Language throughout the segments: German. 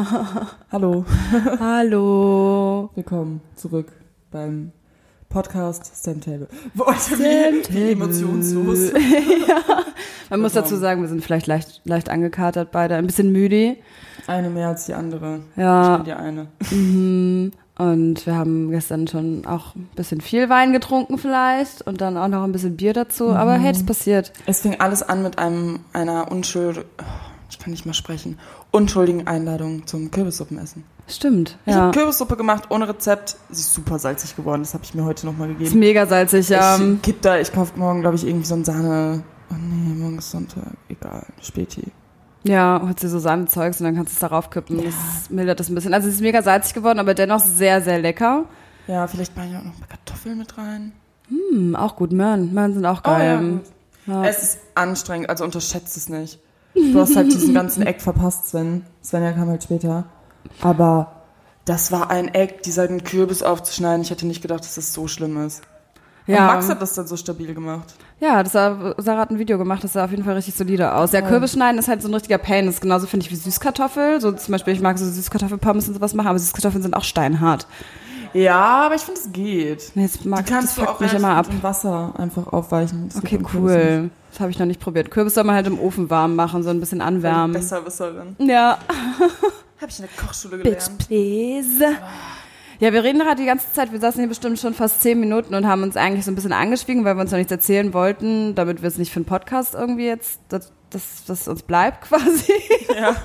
Hallo. Hallo. Willkommen zurück beim Podcast Stem Table. Boah, ich bin wie emotionslos. ja. Man muss dazu sagen, wir sind vielleicht leicht, leicht angekatert beide, ein bisschen müde. Eine mehr als die andere. Ja. Ich bin die eine. Mhm. Und wir haben gestern schon auch ein bisschen viel Wein getrunken vielleicht und dann auch noch ein bisschen Bier dazu. Mhm. Aber hey, das passiert. Es fing alles an mit einem einer unschuld, ich kann nicht mal sprechen, unschuldigen Einladung zum Kürbissuppenessen. Stimmt, Ich ja. habe Kürbissuppe gemacht ohne Rezept. Sie ist super salzig geworden. Das habe ich mir heute nochmal Ist gegeben. mega salzig, ja. Ich kipp da, ich kaufe morgen, glaube ich, irgendwie so ein Sahne. Oh nee, morgen ist Sonntag. Egal. Späti. Ja, holst dir so Sahnezeugs und dann kannst du es darauf kippen. Das mildert das ein bisschen. Also es ist mega salzig geworden, aber dennoch sehr, sehr lecker. Ja, vielleicht mache ich auch noch ein paar Kartoffeln mit rein. Hm, auch gut, Möhren. Möhren sind auch Oh, ja, geil. Ja. Es ist anstrengend, also unterschätzt es nicht. Du hast halt diesen ganzen Eck verpasst, Sven. Svenja kam halt später. Aber das war ein Eck, diesen Kürbis aufzuschneiden. Ich hätte nicht gedacht, dass das so schlimm ist. Und Ja. Max hat das dann so stabil gemacht. Ja, das sah, Sarah hat ein Video gemacht, das sah auf jeden Fall richtig solide aus. Ja, Kürbis schneiden ist halt so ein richtiger Pain. Das ist genauso, finde ich, wie Süßkartoffel. So zum Beispiel, ich mag so Süßkartoffelpommes und sowas machen, aber Süßkartoffeln sind auch steinhart. Ja, aber ich finde, es geht. Nee, das, mag, Die kannst das du auch mich immer ab. im Wasser einfach aufweichen. Das Okay, cool. Das habe ich noch nicht probiert. Kürbis soll man halt im Ofen warm machen, so ein bisschen anwärmen. Besserwisserin. Ja. Habe ich in der Kochschule Bitch, gelernt. please. Ja, wir reden gerade die ganze Zeit, wir saßen hier bestimmt schon fast zehn Minuten und haben uns eigentlich so ein bisschen angeschwiegen, weil wir uns noch nichts erzählen wollten, damit wir es nicht für einen Podcast irgendwie jetzt, dass das, das uns bleibt quasi. Ja.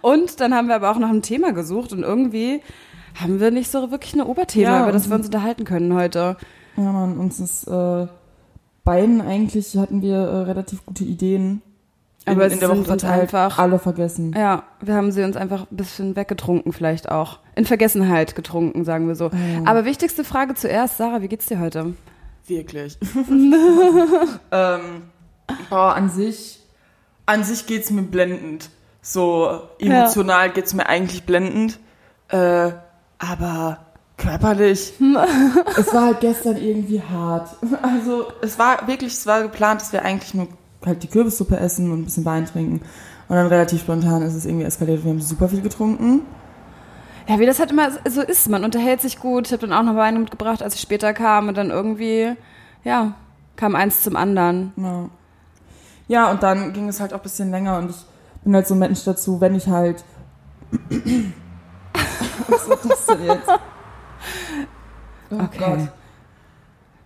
Und dann haben wir aber auch nach einem Thema gesucht und irgendwie haben wir nicht so wirklich ein Oberthema, Ja, über das wir uns unterhalten können heute. Ja, man, uns ist äh, beiden eigentlich hatten wir äh, relativ gute Ideen. Aber in, es in der Woche uns verteilt, einfach- alle vergessen. Ja, wir haben sie uns einfach ein bisschen weggetrunken vielleicht auch. In Vergessenheit getrunken, sagen wir so. Aber wichtigste Frage zuerst, Sarah, wie geht's dir heute? Wirklich. ähm, boah, an sich, an sich geht's mir blendend. So emotional geht's mir eigentlich blendend. Äh, aber körperlich. es war halt gestern irgendwie hart. Also es war wirklich, es war geplant, dass wir eigentlich nur halt die Kürbissuppe essen und ein bisschen Wein trinken. Und dann relativ spontan ist es irgendwie eskaliert. Wir haben super viel getrunken. Ja, wie das halt immer so ist. Man unterhält sich gut. Ich habe dann auch noch Wein mitgebracht, als ich später kam. Und dann irgendwie, ja, kam eins zum anderen. Ja. ja, und dann ging es halt auch ein bisschen länger und ich bin halt so ein Mensch dazu, wenn ich halt. Was wird das denn jetzt? Oh Okay.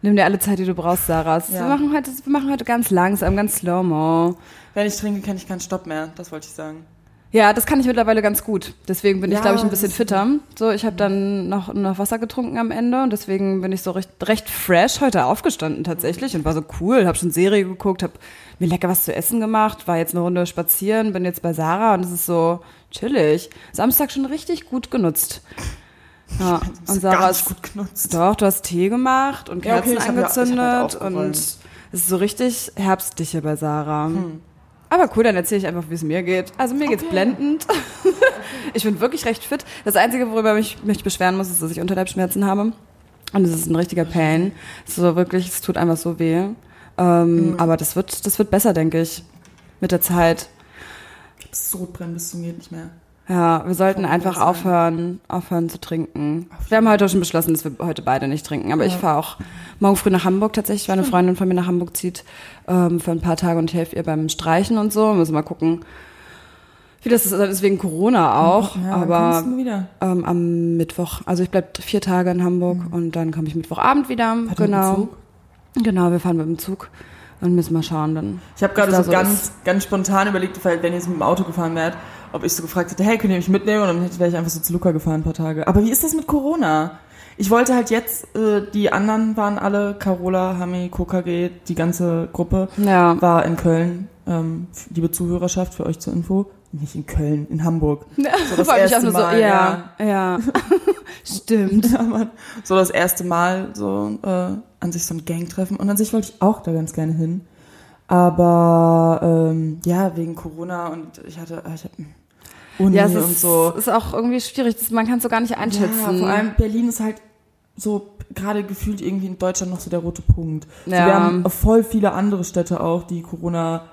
Nimm dir alle Zeit, die du brauchst, Sarah. Ja. Wir, machen heute, wir machen heute ganz langsam, ganz slow-mo. Wenn ich trinke, kenne ich keinen Stopp mehr. Das wollte ich sagen. Ja, das kann ich mittlerweile ganz gut. Deswegen bin ich, Ja, glaube ich, ein bisschen ist- fitter. So, ich habe dann noch, noch Wasser getrunken am Ende und deswegen bin ich so recht, recht fresh heute aufgestanden tatsächlich und war so cool. Habe schon Serie geguckt, habe mir lecker was zu essen gemacht, war jetzt eine Runde spazieren, bin jetzt bei Sarah und es ist so chillig. Samstag schon richtig gut genutzt. Ja, und Sarah ist gut genutzt. doch, du hast Tee gemacht und Ja, okay, Kerzen ja- hab halt angezündet aufgeräumt. und es ist so richtig herbstlich hier bei Sarah. Hm. Aber cool, dann erzähle ich einfach, wie es mir geht. Also mir geht's blendend. ich bin wirklich recht fit. Das Einzige, worüber ich mich beschweren muss, ist, dass ich Unterleibsschmerzen habe. Und es ist ein richtiger Pain. So wirklich, es tut einfach so weh. Ähm, Mhm. Aber das wird, das wird besser, denke ich. Mit der Zeit. Sodbrennen bis zum geht nicht mehr. Ja, wir sollten einfach sein. aufhören, aufhören zu trinken. Wir haben heute auch schon beschlossen, dass wir heute beide nicht trinken. Aber ich Ja. fahre auch morgen früh nach Hamburg tatsächlich, weil eine Freundin von mir nach Hamburg zieht ähm, für ein paar Tage und ich helfe ihr beim Streichen und so. Müssen mal gucken, wie das ist. Das ist wegen Corona auch. Ja, aber ähm, am Mittwoch. Also ich bleib vier Tage in Hamburg und dann komme ich Mittwochabend wieder. Mit dem genau. Zug? Genau, wir fahren mit dem Zug und müssen mal schauen dann. Ich habe gerade so so ganz, ist. ganz spontan überlegt, wenn ihr jetzt mit dem Auto gefahren wärt, ob ich so gefragt hätte, hey, könnt ihr mich mitnehmen? Und dann hätte- wäre ich einfach so zu Luca gefahren ein paar Tage. Aber wie ist das mit Corona? Ich wollte halt jetzt, äh, die anderen waren alle, Carola, Hami, KKG, die ganze Gruppe Ja. war in Köln. Ähm, liebe Zuhörerschaft, für euch zur Info. Nicht in Köln, in Hamburg. So das erste nur so, Mal, ja, ja. Stimmt. Ja. So das erste Mal so äh, an sich so ein Gangtreffen. Und an sich wollte ich auch da ganz gerne hin. Aber ähm, ja, wegen Corona und ich hatte, äh, ich hab Uni Ja, es und ist, so. ist auch irgendwie schwierig. Das, man kann es so gar nicht einschätzen. Ja, vor allem Berlin ist halt so gerade gefühlt irgendwie in Deutschland noch so der rote Punkt. So, Ja. wir haben voll viele andere Städte auch, die Corona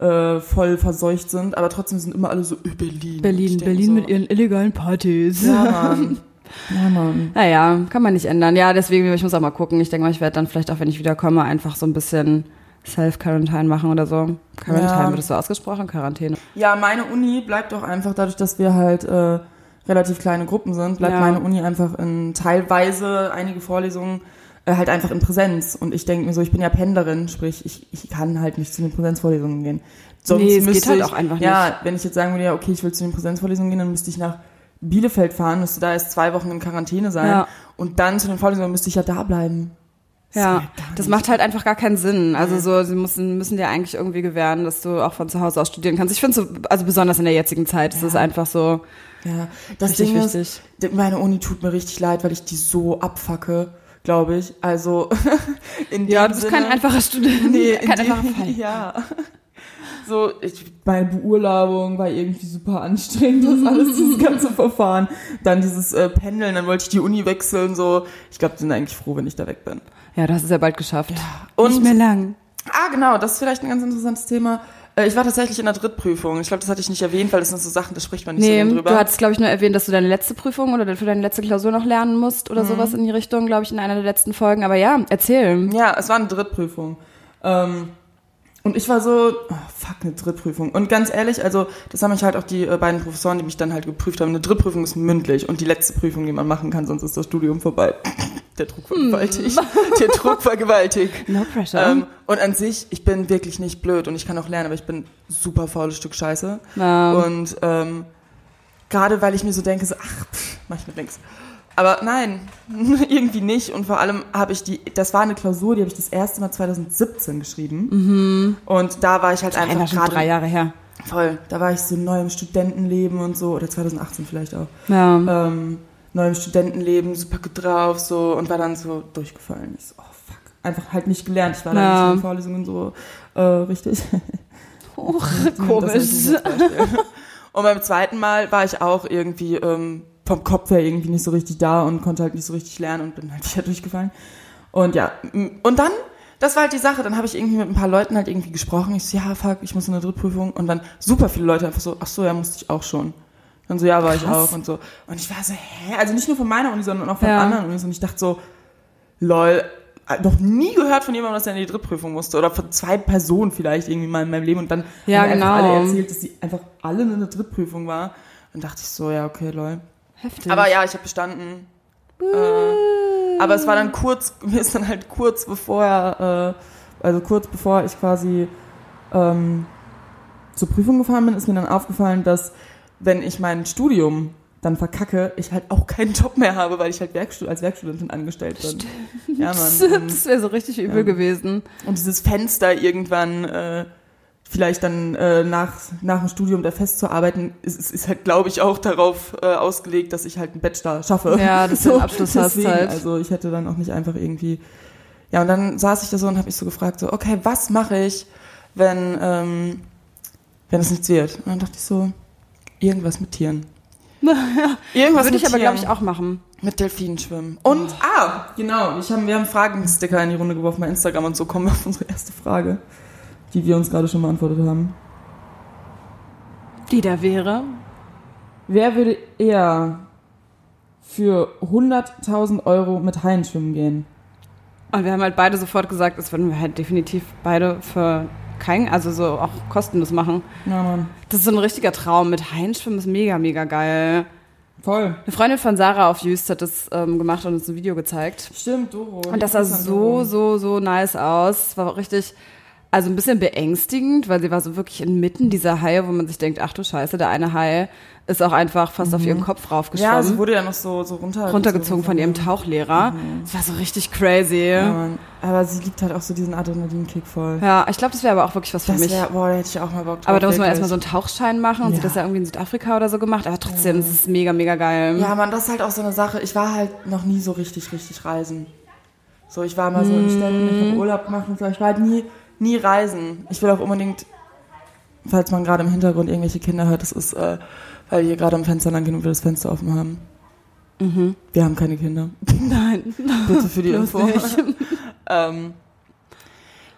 äh, voll verseucht sind, aber trotzdem sind immer alle so äh, Berlin. Berlin, Berlin so, mit ihren illegalen Partys. Ja, Mann. Ja, Mann. Naja, kann man nicht ändern. Ja, deswegen, ich muss auch mal gucken. Ich denke mal, ich werde dann vielleicht auch, wenn ich wiederkomme, einfach so ein bisschen Self-Quarantine machen oder so. Quarantine Ja. wird das so ausgesprochen? Quarantäne. Ja, meine Uni bleibt doch einfach dadurch, dass wir halt äh, relativ kleine Gruppen sind, bleibt Ja. meine Uni einfach in teilweise einige Vorlesungen äh, halt einfach in Präsenz. Und ich denke mir so, ich bin ja Pendlerin, sprich, ich, ich kann halt nicht zu den Präsenzvorlesungen gehen. Sonst Nee, es geht müsste halt ich, auch einfach Ja, wenn ich jetzt sagen würde, ja, okay, ich will zu den Präsenzvorlesungen gehen, dann müsste ich nach Bielefeld fahren, müsste da erst zwei Wochen in Quarantäne sein. Ja. Und dann zu den Vorlesungen müsste ich ja da bleiben. Das Ja, geht das nicht. macht halt einfach gar keinen Sinn. Also so, sie müssen, müssen dir eigentlich irgendwie gewähren, dass du auch von zu Hause aus studieren kannst. Ich finde so, also besonders in der jetzigen Zeit, ist es einfach so Ja, das richtig Ding wichtig. ist, d- meine Uni tut mir richtig leid, weil ich die so abfacke, glaube ich. Also in Ja, du bist Sinne, kein einfacher Student. nee, in kein einfacher Fall. ja. So, ich, meine Beurlaubung war irgendwie super anstrengend, das alles, dieses ganze Verfahren. Dann dieses äh, Pendeln, dann wollte ich die Uni wechseln, so. Ich glaube, die sind eigentlich froh, wenn ich da weg bin. Ja, du hast es ja bald geschafft. Und, Nicht mehr lang. ah, genau, das ist vielleicht ein ganz interessantes Thema. Äh, Ich war tatsächlich in der Drittprüfung. Ich glaube, das hatte ich nicht erwähnt, weil das sind so Sachen, da spricht man nicht Nee, so drüber. du hattest, glaube ich, nur erwähnt, dass du deine letzte Prüfung oder für deine letzte Klausur noch lernen musst oder sowas in die Richtung, glaube ich, in einer der letzten Folgen. Aber ja, erzähl. Ja, es war eine Drittprüfung. Ähm, und ich war so, oh, fuck, eine Drittprüfung. Und ganz ehrlich, also das haben mich halt auch die äh, beiden Professoren, die mich dann halt geprüft haben. Eine Drittprüfung ist mündlich und die letzte Prüfung, die man machen kann, sonst ist das Studium vorbei. Der Druck war gewaltig. Der Druck war gewaltig. No pressure. Ähm, und an sich, ich bin wirklich nicht blöd und ich kann auch lernen, aber ich bin super faules Stück Scheiße. Ja. Und ähm, gerade weil ich mir so denke, so, ach, pff, mach ich mit links. Aber nein, irgendwie nicht. Und vor allem habe ich die, das war eine Klausur, die habe ich das erste Mal 2017 geschrieben. Und da war ich halt Einer einfach schon drei gerade Jahre her. voll. Da war ich so neu im Studentenleben und so, oder 2018 vielleicht auch. Ja. Ähm, neu im Studentenleben, super gut drauf, so, und war dann so durchgefallen. Ich so, oh fuck. Einfach halt nicht gelernt. Ich war da Ja. nicht in den Vorlesungen so äh, richtig. Och, Das komisch. Und beim zweiten Mal war ich auch irgendwie ähm, vom Kopf her irgendwie nicht so richtig da und konnte halt nicht so richtig lernen und bin halt wieder durchgefallen. Und ja, und dann, das war halt die Sache, dann habe ich irgendwie mit ein paar Leuten halt irgendwie gesprochen. Ich so, ja, fuck, ich muss in eine Drittprüfung. Und dann super viele Leute einfach so, ach so, ja, musste ich auch schon. Dann so, ja, war ich Krass. auch und so. Und ich war so, hä? Also nicht nur von meiner Uni, sondern auch von Ja. anderen Unis. Und ich dachte so, lol, äh, noch nie gehört von jemandem, dass er in die Drittprüfung musste. Oder von zwei Personen vielleicht irgendwie mal in meinem Leben. Und dann Ja, haben genau. alle erzählt, dass die einfach alle in einer Drittprüfung war. Und dachte ich so, ja, okay, lol. Heftig. Aber ja, ich habe bestanden. Äh, aber es war dann kurz, mir ist dann halt kurz bevor, äh, also kurz bevor ich quasi ähm, zur Prüfung gefahren bin, ist mir dann aufgefallen, dass wenn ich mein Studium dann verkacke, ich halt auch keinen Job mehr habe, weil ich halt Werkstu als Werkstudentin angestellt bin. Ja, Mann. Das wäre so richtig übel Ja. gewesen. und dieses Fenster irgendwann äh, vielleicht dann äh, nach, nach dem Studium da festzuarbeiten, ist, ist, ist halt, glaube ich, auch darauf äh, ausgelegt, dass ich halt einen Bachelor schaffe. Ja, dass du einen Abschluss hast deswegen, halt. Also ich hätte dann auch nicht einfach irgendwie. Ja, und dann saß ich da so und habe mich so gefragt, so, okay, was mache ich, wenn, ähm, wenn es nichts wird? Und dann dachte ich so, irgendwas mit Tieren. Irgendwas Würde ich aber, glaube ich, auch machen. Mit Delfinen schwimmen. Und, ah, genau, ich hab, wir haben Fragensticker in die Runde geworfen bei Instagram und so kommen wir auf unsere erste Frage, die wir uns gerade schon beantwortet haben. Die da wäre. Wer würde eher für 100.000 Euro mit Haien schwimmen gehen? Und wir haben halt beide sofort gesagt, das würden wir halt definitiv beide für kein, also so auch kostenlos machen. Ja, Mann. Das ist so ein richtiger Traum. Mit Haien schwimmen ist mega, mega geil. Voll. Eine Freundin von Sarah auf Jüst hat das ähm, gemacht und uns ein Video gezeigt. Stimmt, Doro. Und das sah so, so, so nice aus. Es war auch richtig, also ein bisschen beängstigend, weil sie war so wirklich inmitten dieser Haie, wo man sich denkt, ach du Scheiße, der eine Hai ist auch einfach fast auf ihren Kopf Ja, raufgeschwommen. sie wurde ja noch so, so runter, runtergezogen von ihrem Tauchlehrer. Das war so richtig crazy. Ja, Ja. Aber sie liebt halt auch so diesen Adrenalinkick voll. ich glaube, das wäre aber auch wirklich was für Das mich. wär, boah, da hätte ich auch mal Bock drauf. aber da muss man erstmal so einen Tauchschein machen und sie Ja. hat das ja irgendwie in Südafrika oder so gemacht. Aber trotzdem, es ist mega, mega geil. Ja, Mann, das ist halt auch so eine Sache. Ich war halt noch nie so richtig, richtig reisen. So, ich war mal so in Städten, ich habe Urlaub gemacht und so. Ich war halt nie, nie reisen. Ich will auch unbedingt, falls man gerade im Hintergrund irgendwelche Kinder hört, das ist, äh, weil wir hier gerade am Fenster lang gehen und wir das Fenster offen haben. Wir haben keine Kinder. Nein. Bitte für die Info. ähm,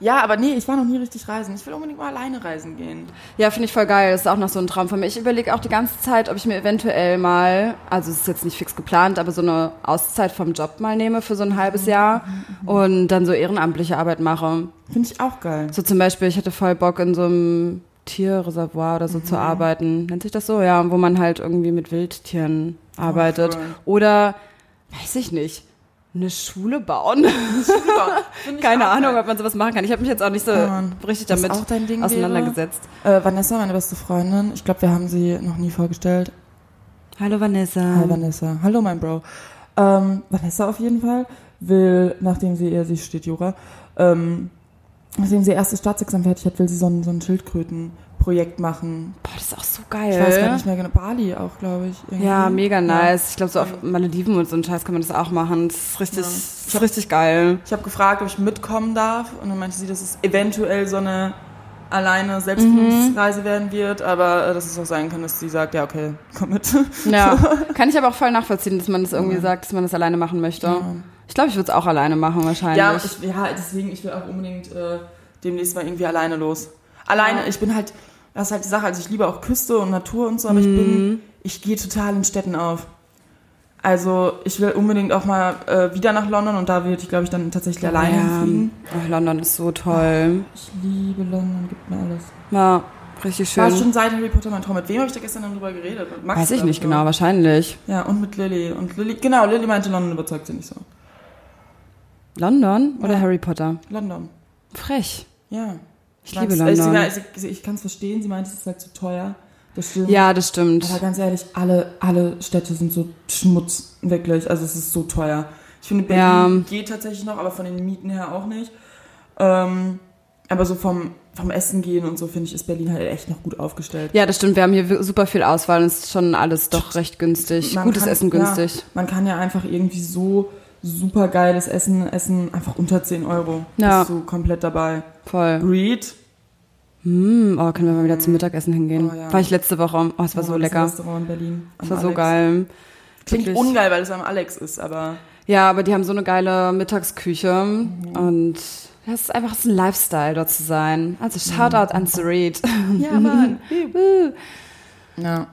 Ja, aber nee, ich war noch nie richtig reisen. Ich will unbedingt mal alleine reisen gehen. Ja, finde ich voll geil. Das ist auch noch so ein Traum von mir. Ich überlege auch die ganze Zeit, ob ich mir eventuell mal, also es ist jetzt nicht fix geplant, aber so eine Auszeit vom Job mal nehme für so ein halbes Jahr und dann so ehrenamtliche Arbeit mache. Finde ich auch geil. So zum Beispiel, ich hätte voll Bock in so einem Tierreservoir oder so zu arbeiten. Nennt sich das so? Ja, wo man halt irgendwie mit Wildtieren arbeitet. voll. Oder, weiß ich nicht, eine Schule bauen. Finde ich Keine auch Ahnung, geil. ob man sowas machen kann. Ich habe mich jetzt auch nicht so Ja, richtig damit auch dein Ding auseinandergesetzt. Äh, Vanessa, meine beste Freundin. Ich glaube, wir haben sie noch nie vorgestellt. Hallo Vanessa. Hi Vanessa. Hallo mein Bro. Ähm, Vanessa auf jeden Fall will, nachdem sie, ihr, sie studiert Jura, ähm, nachdem sie ihr erstes Staatsexamen fertig hat, will sie so ein, so ein Schildkrötenprojekt machen. Boah, das ist auch so geil. Ich weiß gar nicht mehr genau. Bali auch, glaube ich. irgendwie. Ja, mega nice. Ich glaube, so Ja. auf Malediven und so einen Scheiß kann man das auch machen. Das ist richtig, Ja. das ist richtig geil. Ich habe gefragt, ob ich mitkommen darf und dann meinte sie, dass es eventuell so eine alleine Selbstfindungsreise werden wird, aber äh, dass es auch sein kann, dass sie sagt, ja okay, komm mit. Ja, kann ich aber auch voll nachvollziehen, dass man das irgendwie Ja. sagt, dass man das alleine machen möchte. Ja. Ich glaube, ich würde es auch alleine machen wahrscheinlich. Ja, ich, ja, deswegen, ich will auch unbedingt äh, demnächst mal irgendwie alleine los. Alleine, Ja. ich bin halt, das ist halt die Sache, also ich liebe auch Küste und Natur und so, aber ich Mhm. bin, ich gehe total in Städten auf. Also ich will unbedingt auch mal äh, wieder nach London und da würde ich, glaube ich, dann tatsächlich alleine ja. fliegen. Oh, London ist so toll. Ich liebe London, gibt mir alles. Ja, richtig War schön. schon seit Harry Potter mein Traum. Mit wem habe ich da gestern dann drüber geredet? Mit Max, Weiß ich nicht nur. genau, wahrscheinlich. Ja, und mit Lilly. Und Lilly, genau, Lilly meinte, London überzeugt sie nicht so. London oder Ja. Harry Potter? London, Frech. ja. Ich liebe London. Sie, sie, ich kann es verstehen, sie meinte, es ist halt zu teuer. Das stimmt. Ja, das stimmt. Aber ganz ehrlich, alle, alle Städte sind so Schmutz, wirklich. Also es ist so teuer. Ich finde, Berlin Ja. geht tatsächlich noch, aber von den Mieten her auch nicht. Ähm, aber so vom, vom Essen gehen und so, finde ich, ist Berlin halt echt noch gut aufgestellt. Ja, das stimmt. Wir haben hier super viel Auswahl und es ist schon alles doch recht günstig. Man Gutes kann- Essen günstig. Ja, man kann ja einfach irgendwie so super geiles Essen essen, einfach unter 10 Euro. Ja. Bist du komplett dabei. Voll. Reed. Hm, oh, können wir mal wieder zum Mittagessen hingehen. Oh, ja. War ich letzte Woche. Oh, es war Oh, so das lecker. Restaurant in Berlin. Es war so Alex. geil. Klingt Wirklich. ungeil, weil es am Alex ist, aber Ja, aber die haben so eine geile Mittagsküche Mhm. und das ist einfach so ein Lifestyle, dort zu sein. Also Shoutout an Sarit. ja, Mann. ja.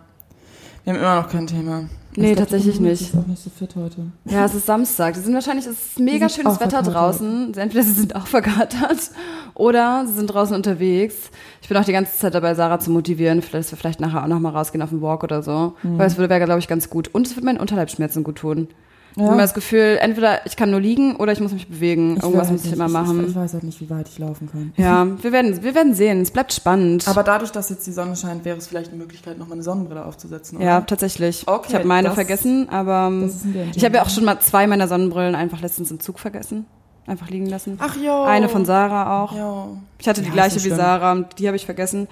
Wir haben immer noch kein Thema. Nee, tatsächlich nicht. ist auch nicht so fit heute. Ja, es ist Samstag. Die sind wahrscheinlich, es ist mega schönes Wetter verkatert. draußen. Entweder sie sind auch verkatert oder sie sind draußen unterwegs. Ich bin auch die ganze Zeit dabei, Sarah zu motivieren, vielleicht, dass wir vielleicht nachher auch nochmal rausgehen auf den Walk oder so. Mhm. Weil es würde, wäre, glaube ich, ganz gut. Und es würde meinen Unterleibsschmerzen gut tun. Ich habe Ja. immer das Gefühl, entweder ich kann nur liegen oder ich muss mich bewegen. Ich Irgendwas muss ich immer machen. Ich, ich weiß halt nicht, wie weit ich laufen kann. Ja, wir werden, wir werden sehen. Es bleibt spannend. Aber dadurch, dass jetzt die Sonne scheint, wäre es vielleicht eine Möglichkeit, nochmal eine Sonnenbrille aufzusetzen, oder? ja, tatsächlich. Okay, ich habe meine das- vergessen, aber ähm, ich habe ja auch schon mal zwei meiner Sonnenbrillen einfach letztens im Zug vergessen. Einfach liegen lassen. Ach jo. Eine von Sarah auch. Jo. Ich hatte die Ja, gleiche wie. Sarah und die habe ich vergessen.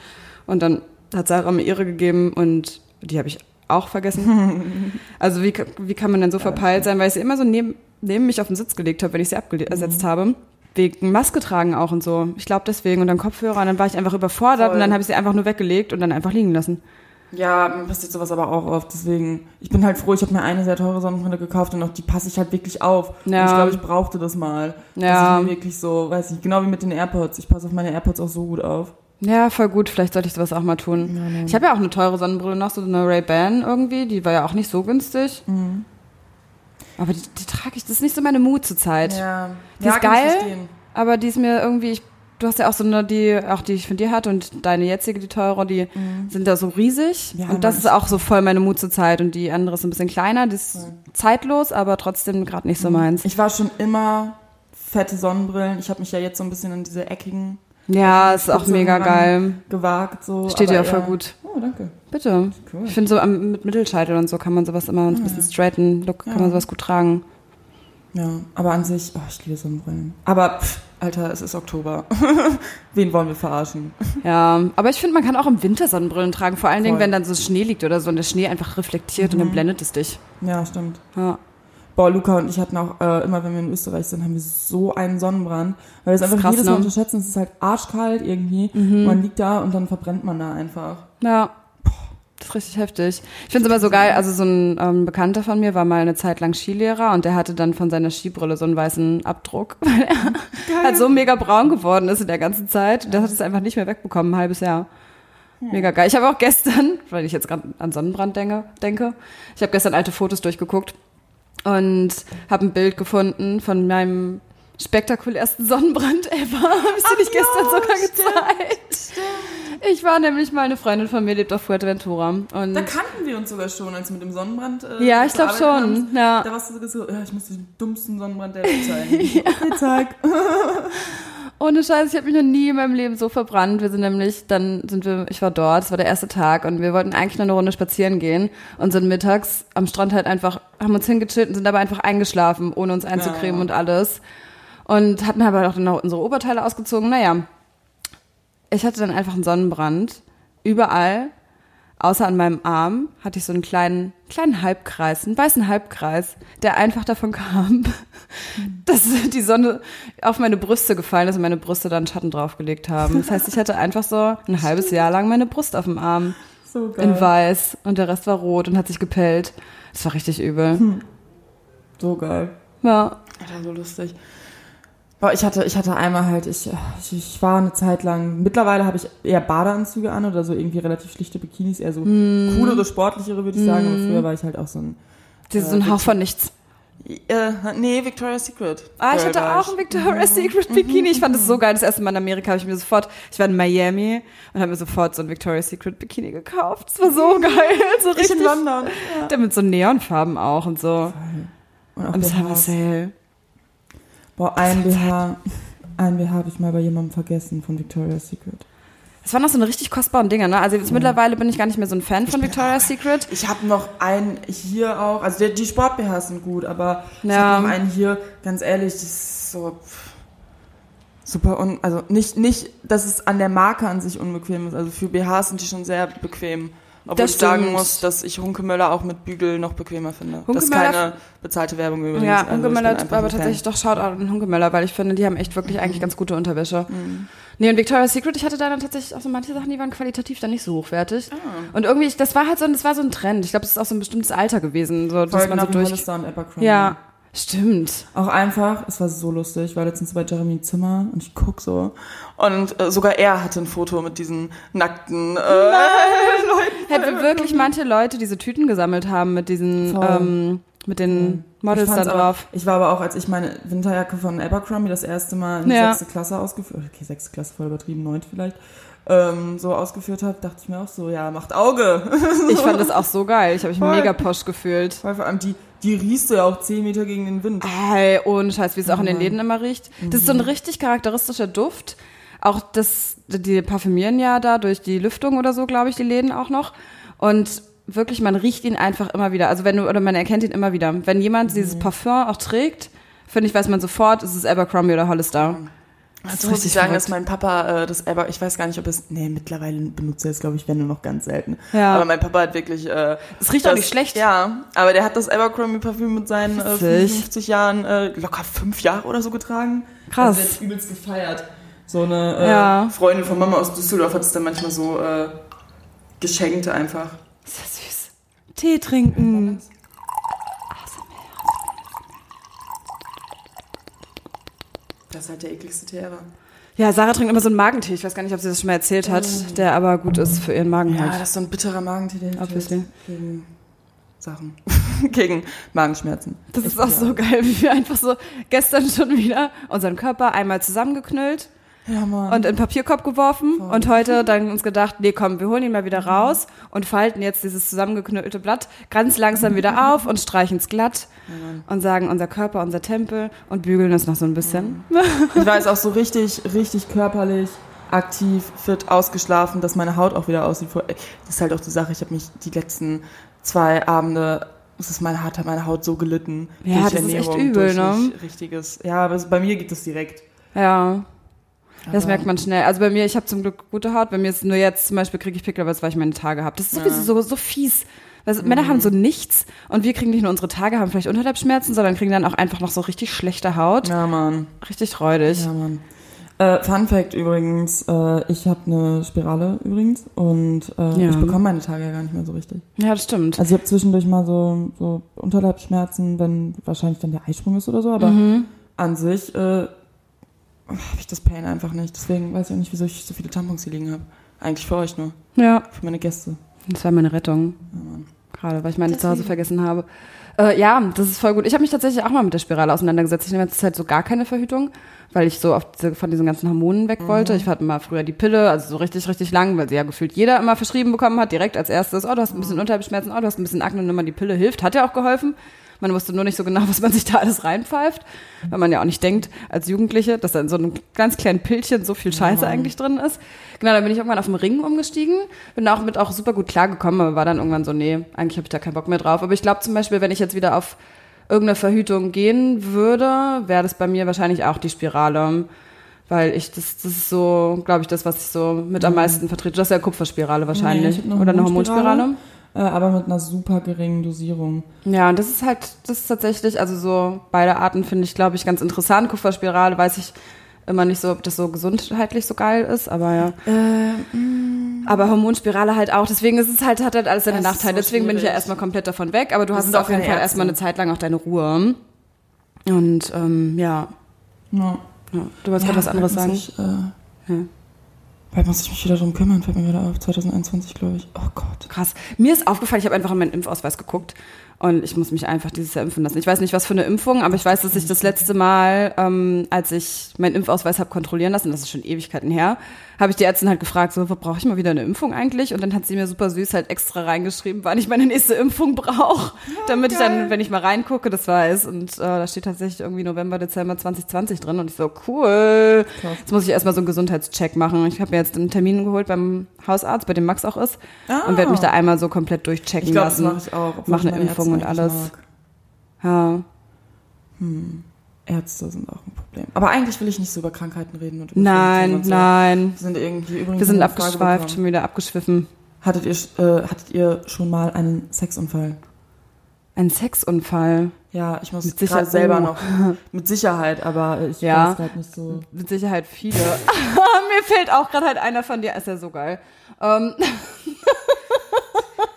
Und dann hat Sarah mir ihre gegeben und die habe ich auch vergessen. also wie, wie kann man denn so verpeilt sein, weil ich sie immer so neben, neben mich auf den Sitz gelegt habe, wenn ich sie abgesetzt Mhm. habe. Wegen Maske tragen auch und so. Ich glaube deswegen. Und dann Kopfhörer und dann war ich einfach überfordert Voll. und dann habe ich sie einfach nur weggelegt und dann einfach liegen lassen. Ja, mir passiert sowas aber auch oft. Deswegen, ich bin halt froh, ich habe mir eine sehr teure Sonnenbrille gekauft und auch die passe ich halt wirklich auf. Ja. Und ich glaube, ich brauchte das mal. Ja. Das ist wirklich so, weiß ich, genau wie mit den AirPods. Ich passe auf meine AirPods auch so gut auf. Ja, voll gut. Vielleicht sollte ich sowas auch mal tun. Ja, ne. Ich habe ja auch eine teure Sonnenbrille noch, so eine Ray-Ban irgendwie. Die war ja auch nicht so günstig. Mhm. Aber die, die trage ich, das ist nicht so meine Mut zurzeit. Ja, Die ja, ist geil. Aber die ist mir irgendwie, ich, du hast ja auch so eine, die, auch die ich von dir hatte und deine jetzige, die teure, die sind da so riesig. Ja, und das Mann, ist auch so voll meine Mut zur Zeit. Und die andere ist ein bisschen kleiner, die ist zeitlos, aber trotzdem gerade nicht so meins. Ich war schon immer fette Sonnenbrillen. Ich habe mich ja jetzt so ein bisschen in diese eckigen Ja, ist auch mega geil. gewagt. So, Steht dir auch voll gut. Oh, danke. Bitte. Cool. Ich finde so am, mit Mittelscheitel und so kann man sowas immer ein bisschen straighten Look, kann man sowas gut tragen. Ja, aber an sich, oh, ich liebe Sonnenbrillen. Aber, pff, Alter, es ist Oktober. Wen wollen wir verarschen? Ja, aber ich finde, man kann auch im Winter Sonnenbrillen tragen, vor allen Dingen, Voll. wenn dann so Schnee liegt oder so und der Schnee einfach reflektiert und dann blendet es dich. Ja, stimmt. Ja. Boah, Luca und ich hatten auch, äh, immer wenn wir in Österreich sind, haben wir so einen Sonnenbrand. Weil wir es Das einfach krass, jedes Mal ne? unterschätzen. Es ist halt arschkalt irgendwie. Mhm. Man liegt da und dann verbrennt man da einfach. Ja. Das ist richtig heftig. Ich finde es immer so geil, also so ein ähm, Bekannter von mir war mal eine Zeit lang Skilehrer und der hatte dann von seiner Skibrille so einen weißen Abdruck, weil er halt so mega braun geworden ist in der ganzen Zeit. Der hat es einfach nicht mehr wegbekommen, ein halbes Jahr. Mega geil. Ich habe auch gestern, weil ich jetzt gerade an Sonnenbrand denke, denke ich habe gestern alte Fotos durchgeguckt und habe ein Bild gefunden von meinem spektakulärsten Sonnenbrand ever. Habe ich dir nicht gestern ja, sogar stimmt, gezeigt? Ich war nämlich mal eine Freundin von mir, lebt auf Fuerteventura. Und Da kannten wir uns sogar schon, als mit dem Sonnenbrand. Äh, Ja, ich glaub gearbeitet schon, hast. ja. Da warst du so, ja, ich muss den dummsten Sonnenbrand der Welt zeigen. Okay, zeig. ohne Scheiß, ich habe mich noch nie in meinem Leben so verbrannt. Wir sind nämlich, dann sind wir, ich war dort, es war der erste Tag und wir wollten eigentlich nur eine Runde spazieren gehen und sind mittags am Strand halt einfach, haben uns hingechillt und sind dabei einfach eingeschlafen, ohne uns einzucremen Ja. und alles. Und hatten aber auch dann noch unsere Oberteile ausgezogen. Naja, ich hatte dann einfach einen Sonnenbrand. Überall, außer an meinem Arm, hatte ich so einen kleinen, kleinen Halbkreis, einen weißen Halbkreis, der einfach davon kam, dass die Sonne auf meine Brüste gefallen ist und meine Brüste dann Schatten draufgelegt haben. Das heißt, ich hatte einfach so ein halbes Jahr lang meine Brust auf dem Arm So geil. in weiß und der Rest war rot und hat sich gepellt. Das war richtig übel. So geil. Ja. Alter, so lustig. Boah, ich hatte, ich hatte einmal halt, ich, ich, ich war eine Zeit lang, mittlerweile habe ich eher Badeanzüge an oder so irgendwie relativ schlichte Bikinis, eher so Hm. coolere, sportlichere, würde ich sagen. Aber früher war ich halt auch so ein, Das ist so ein Hauch von nichts. äh, nee, Victoria's Secret. Ah, ich hatte auch ein Victoria's Secret Bikini. Ich fand das so geil. Das erste Mal in Amerika habe ich mir sofort, ich war in Miami und habe mir sofort so ein Victoria's Secret Bikini gekauft. Das war so geil. So Ich richtig. in London. Der mit so Neonfarben auch und so. Und auch Und das war. Sale. Boah, ein BH, ein BH habe ich mal bei jemandem vergessen von Victoria's Secret. Das waren noch so eine richtig kostbaren Dinger, ne? Also jetzt mittlerweile bin ich gar nicht mehr so ein Fan von Victoria's Secret. Ich habe noch einen hier auch, also der, die Sport-BHs sind gut, aber ich Ja. habe noch einen hier, ganz ehrlich, das ist so pff, super un, also nicht, nicht, dass es an der Marke an sich unbequem ist, also für BHs sind die schon sehr bequem. Obwohl Das ich sagen stimmt. muss, dass ich Hunkemöller auch mit Bügel noch bequemer finde. das ist keine bezahlte Werbung übrigens. Ja, also Hunkemöller, einfach aber tatsächlich doch Shoutout an Hunkemöller, weil ich finde, die haben echt wirklich eigentlich ganz gute Unterwäsche. Nee, und Victoria's Secret, ich hatte da dann tatsächlich auch so manche Sachen, die waren qualitativ dann nicht so hochwertig. Und irgendwie, das war halt so, ein- das war so ein Trend. Ich glaube, das ist auch so ein bestimmtes Alter gewesen, so, dass Voll man so genau durch. Ja, stimmt. Auch einfach, es war so lustig. Ich war letztens bei Jeremy Zimmer und ich guck so. Und äh, sogar er hatte ein Foto mit diesen nackten äh, Leuten. Hätten wirklich manche Leute diese Tüten gesammelt haben mit diesen, Voll. ähm, mit den Models da drauf. Ich war aber auch, als ich meine Winterjacke von Abercrombie das erste Mal in Ja. sechste Klasse ausgeführt, okay, sechste Klasse voll übertrieben, neunte vielleicht, ähm, so ausgeführt habe, dachte ich mir auch so, ja, macht Auge. Ich fand das auch so geil. Ich habe mich Voll. mega posch gefühlt. Weil vor allem die, die riechst du ja auch zehn Meter gegen den Wind. Ey, ohne Scheiß, wie es auch in den Mhm. Läden immer riecht. Das ist so ein richtig charakteristischer Duft. Auch das, die parfümieren ja da durch die Lüftung oder so, glaube ich, die Läden auch noch. Und wirklich, man riecht ihn einfach immer wieder. Also wenn du, oder man erkennt ihn immer wieder. Wenn jemand dieses Mhm. Parfum auch trägt, finde ich, weiß man sofort, ist es Abercrombie oder Hollister. Das Ist muss ich sagen, verrückt. dass mein Papa äh, das Aber, ich weiß gar nicht, ob es, nee, mittlerweile benutzt er es, glaube ich, wenn nur noch ganz selten. Ja. Aber mein Papa hat wirklich, äh, Es riecht auch nicht schlecht. Ja, aber der hat das Abercrombie Parfüm mit seinen äh, Witzig. 55 Jahren, äh, locker fünf Jahre oder so getragen. Krass. Also der hat übelst gefeiert. So eine äh, Ja. Freundin von Mama aus Düsseldorf hat es dann manchmal so äh, geschenkt einfach. Ist ja süß. Tee trinken. Das ist halt der ekligste Tee ever. Ja, Sarah trinkt immer so einen Magentee. Ich weiß gar nicht, ob sie das schon mal erzählt hat, der aber gut ist für ihren Magen Ja, halt. das ist so ein bitterer Magentee, der Obviously. gegen Sachen. gegen Magenschmerzen. Das ist auch so geil, wie wir einfach so gestern schon wieder unseren Körper einmal zusammengeknüllt Ja, Mann. und in den Papierkorb geworfen und heute dann uns gedacht, nee, komm, wir holen ihn mal wieder raus und falten jetzt dieses zusammengeknüllte Blatt ganz langsam wieder auf und streichen es glatt und sagen unser Körper, unser Tempel und bügeln es noch so ein bisschen. Ich war jetzt auch so richtig, richtig körperlich, aktiv, fit, ausgeschlafen, dass meine Haut auch wieder aussieht. Das ist halt auch die Sache, ich habe mich die letzten zwei Abende, es ist meine, hat meine Haut so gelitten. Ja, durch das ist echt Ernährung, übel, durch ne? Richtiges. Ja, aber bei mir geht es direkt. Ja. Das merkt man schnell. Also bei mir, ich habe zum Glück gute Haut. Bei mir ist nur jetzt zum Beispiel kriege ich Pickel, weil ich meine Tage habe. Das ist sowieso so, so fies. Weil Männer haben so nichts und wir kriegen nicht nur unsere Tage, haben vielleicht Unterleibsschmerzen, sondern kriegen dann auch einfach noch so richtig schlechte Haut. Ja, Mann. Richtig räudig. Ja, Mann. Äh, Fun Fact übrigens, äh, ich habe eine Spirale übrigens und äh, Ja. ich bekomme meine Tage ja gar nicht mehr so richtig. Ja, das stimmt. Also ich habe zwischendurch mal so, so Unterleibsschmerzen, wenn wahrscheinlich dann der Eisprung ist oder so, aber Mhm. an sich äh, habe ich das Pain einfach nicht. Deswegen weiß ich auch nicht, wieso ich so viele Tampons hier liegen habe. Eigentlich für euch nur, Ja, für meine Gäste. das war meine Rettung. Ja, Mann. Gerade, weil ich meine zu Hause vergessen habe. Äh, ja, das ist voll gut. Ich habe mich tatsächlich auch mal mit der Spirale auseinandergesetzt. Ich nehme jetzt halt so gar keine Verhütung, weil ich so auf diese, von diesen ganzen Hormonen weg wollte. Ich hatte mal früher die Pille, also so richtig, richtig lang, weil sie ja gefühlt jeder immer verschrieben bekommen hat, direkt als erstes. Oh, du hast ein bisschen Unterleibsschmerzen, oh, du hast ein bisschen Akne, nimm mal die Pille, hilft. Hat ja auch geholfen. Man wusste nur nicht so genau, was man sich da alles reinpfeift, weil man ja auch nicht denkt, als Jugendliche, dass da in so einem ganz kleinen Pillchen so viel Scheiße eigentlich drin ist. Genau, dann bin ich irgendwann auf den Ring umgestiegen, bin da auch mit auch super gut klargekommen, aber war dann irgendwann so, nee, eigentlich habe ich da keinen Bock mehr drauf. Aber ich glaube zum Beispiel, wenn ich jetzt wieder auf irgendeine Verhütung gehen würde, wäre das bei mir wahrscheinlich auch die Spirale. Weil ich, das, das ist so, glaube ich, das, was ich so mit am meisten vertrete. Das ist ja Kupferspirale wahrscheinlich. Nee, eine Oder eine Hormonspirale. Hormonspirale. Äh, aber mit einer super geringen Dosierung. Ja, und das ist halt, das ist tatsächlich, also so beide Arten finde ich, glaube ich, ganz interessant. Kupferspirale weiß ich immer nicht so, ob das so gesundheitlich so geil ist, aber ja. aber Hormonspirale halt auch. Deswegen ist es halt, hat halt alles seine Nachteile. so Deswegen bin ich ja schwierig. erstmal komplett davon weg. Aber du Wir hast auf jeden Fall erstmal eine. Zeit lang auch deine Ruhe. Und ähm, ja, Ja. ja, du wolltest gerade was anderes sagen. muss Ich, äh, Ja. Bald muss ich mich wieder drum kümmern, fällt mir gerade auf. 2021, glaube ich. Oh Gott. Krass. Mir ist aufgefallen, ich habe einfach in meinen Impfausweis geguckt und ich muss mich einfach dieses Jahr impfen lassen. Ich weiß nicht, was für eine Impfung, aber ich weiß, dass ich das letzte Mal, ähm, als ich meinen Impfausweis habe kontrollieren lassen, das ist schon Ewigkeiten her, habe ich die Ärztin halt gefragt, so, brauche ich mal wieder eine Impfung eigentlich? Und dann hat sie mir super süß halt extra reingeschrieben, wann ich meine nächste Impfung brauche, damit ich dann, wenn ich mal reingucke, das weiß. Und äh, da steht tatsächlich irgendwie November, Dezember 2020 drin und ich so, cool. Krass. Jetzt muss ich erstmal so einen Gesundheitscheck machen. Ich habe mir jetzt einen Termin geholt beim Hausarzt, bei dem Max auch ist Ah. und werde mich da einmal so komplett durchchecken Ich glaube, das lassen. mache ich auch. obwohl Mach ich eine Impfung und alles. eigentlich Ja. Mag. Ärzte sind auch ein Problem. Aber eigentlich will ich nicht so über Krankheiten reden und über Nein, und so. nein. Wir sind irgendwie übrigens Wir sind abgeschweift, schon wieder abgeschwiffen. Hattet ihr, äh, hattet ihr schon mal einen Sexunfall? Ein Sexunfall. Ja, ich muss Mit Sicherheit- gerade selber oh. noch. Mit Sicherheit, aber ich Ja. weiß gerade nicht so. Mit Sicherheit viele. Mir fehlt auch gerade halt einer von dir. Ist ja so geil. Ähm,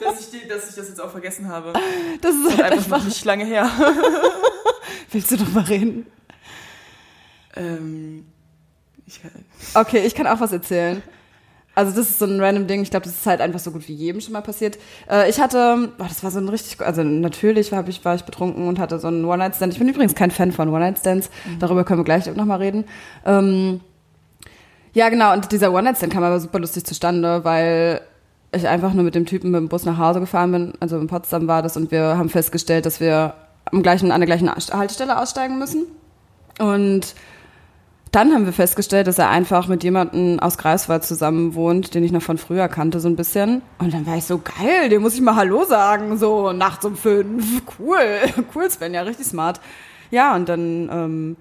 Dass ich, die, dass ich das jetzt auch vergessen habe. das ist halt einfach. nicht lange her. Willst du drüber reden? ähm, ich, Okay, ich kann auch was erzählen. Also das ist so ein random Ding. Ich glaube, das ist halt einfach so gut wie jedem schon mal passiert. Äh, ich hatte, oh, das war so ein richtig, also natürlich war ich, war ich betrunken und hatte so einen One-Night-Stand. Ich bin übrigens kein Fan von One-Night-Stands. Darüber können wir gleich noch mal reden. Ähm, ja, genau. Und dieser One-Night-Stand kam aber super lustig zustande, weil ich einfach nur mit dem Typen mit dem Bus nach Hause gefahren bin. Also in Potsdam war das und wir haben festgestellt, dass wir am gleichen, an der gleichen Haltestelle aussteigen müssen. Und dann haben wir festgestellt, dass er einfach mit jemandem aus Greifswald zusammen wohnt, den ich noch von früher kannte, so ein bisschen. Und dann war ich so, geil, dem muss ich mal Hallo sagen, so nachts um fünf. Cool, cool, Sven, ja, richtig smart. Ja, und dann ähm,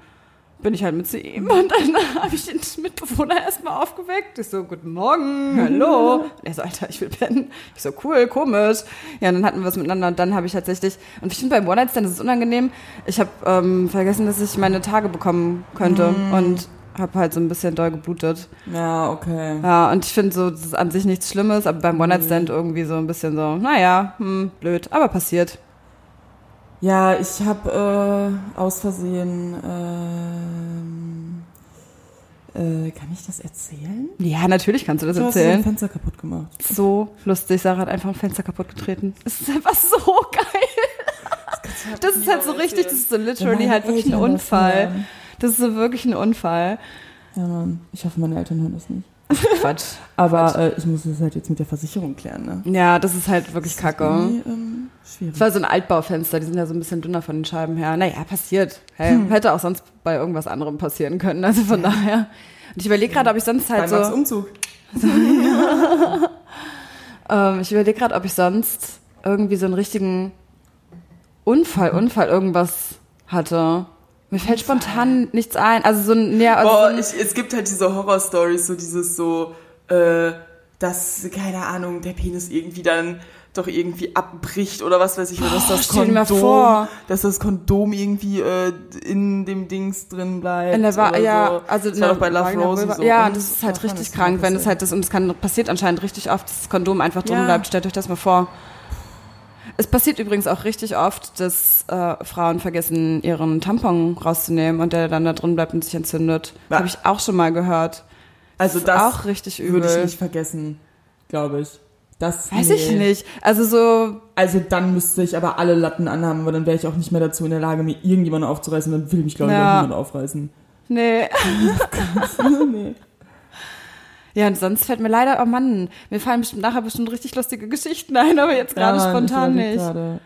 bin ich halt mit zu ihm und dann habe ich den Mitbewohner erstmal aufgeweckt. Ich so, guten Morgen, hallo. Und er so, Alter, ich will pennen. Ich so, cool, komisch. Ja, und dann hatten wir es miteinander und dann habe ich tatsächlich, und ich finde beim One-Night-Stand, das ist unangenehm, ich habe ähm, vergessen, dass ich meine Tage bekommen könnte und habe halt so ein bisschen doll geblutet. ja, okay. Ja, und ich finde so, das ist an sich nichts Schlimmes, aber beim One-Night-Stand irgendwie so ein bisschen so, naja, hm, blöd, aber passiert. Ja, ich habe äh, aus Versehen. Ähm, äh, kann ich das erzählen? Ja, natürlich kannst du das Du hast ein erzählen. Fenster kaputt gemacht. So lustig, Sarah hat einfach ein Fenster kaputt getreten. Es ist einfach so geil. Das ist halt so richtig, das ist so literally halt wirklich ein Eltern das Unfall. Das ist so wirklich ein Unfall. Ja, Mann. Ich hoffe, meine Eltern hören das nicht. Quatsch. Aber äh, ich muss das halt jetzt mit der Versicherung klären, ne? Ja, das ist halt wirklich kacke. Irgendwie, ähm, schwierig. Es war so ein Altbaufenster, die sind ja so ein bisschen dünner von den Scheiben her. Naja, passiert. Hey, Hätte auch sonst bei irgendwas anderem passieren können. Also von daher. Und ich überlege gerade, ob ich sonst halt Bei Max so. Umzug. Ähm, ich überlege gerade, ob ich sonst irgendwie so einen richtigen Unfall, Unfall irgendwas hatte. Mir fällt spontan nichts ein. Also so ein, ja, also Boah, so ein, ich, es gibt halt diese Horror-Stories, so dieses so, äh, dass, keine Ahnung, der Penis irgendwie dann doch irgendwie abbricht oder was weiß ich, oder dass das stell dir mal Kondom, vor. dass das Kondom irgendwie äh, in dem Dings drin bleibt. In der Wa oder ja, so. also das war doch bei Love Rosie so. Ja, Und das ist halt richtig krank, wenn es halt das und es kann passiert anscheinend richtig oft, dass das Kondom einfach drin Ja. bleibt. Stellt euch das mal vor. Es passiert übrigens auch richtig oft, dass äh, Frauen vergessen, ihren Tampon rauszunehmen und der dann da drin bleibt und sich entzündet. Habe ich auch schon mal gehört. Also ist das auch richtig übel. würde ich nicht vergessen, glaube ich. Das Weiß nee. ich nicht. Also so, Also dann müsste ich aber alle Latten anhaben, aber dann wäre ich auch nicht mehr dazu in der Lage, mir irgendjemanden aufzureißen. Dann will mich, glaube ich, Ja. auch niemand aufreißen. nee. nee. Ja, und sonst fällt mir leider, oh Mann, mir fallen bestimmt nachher bestimmt richtig lustige Geschichten ein, aber jetzt gerade Ja, spontan nicht. Gerade,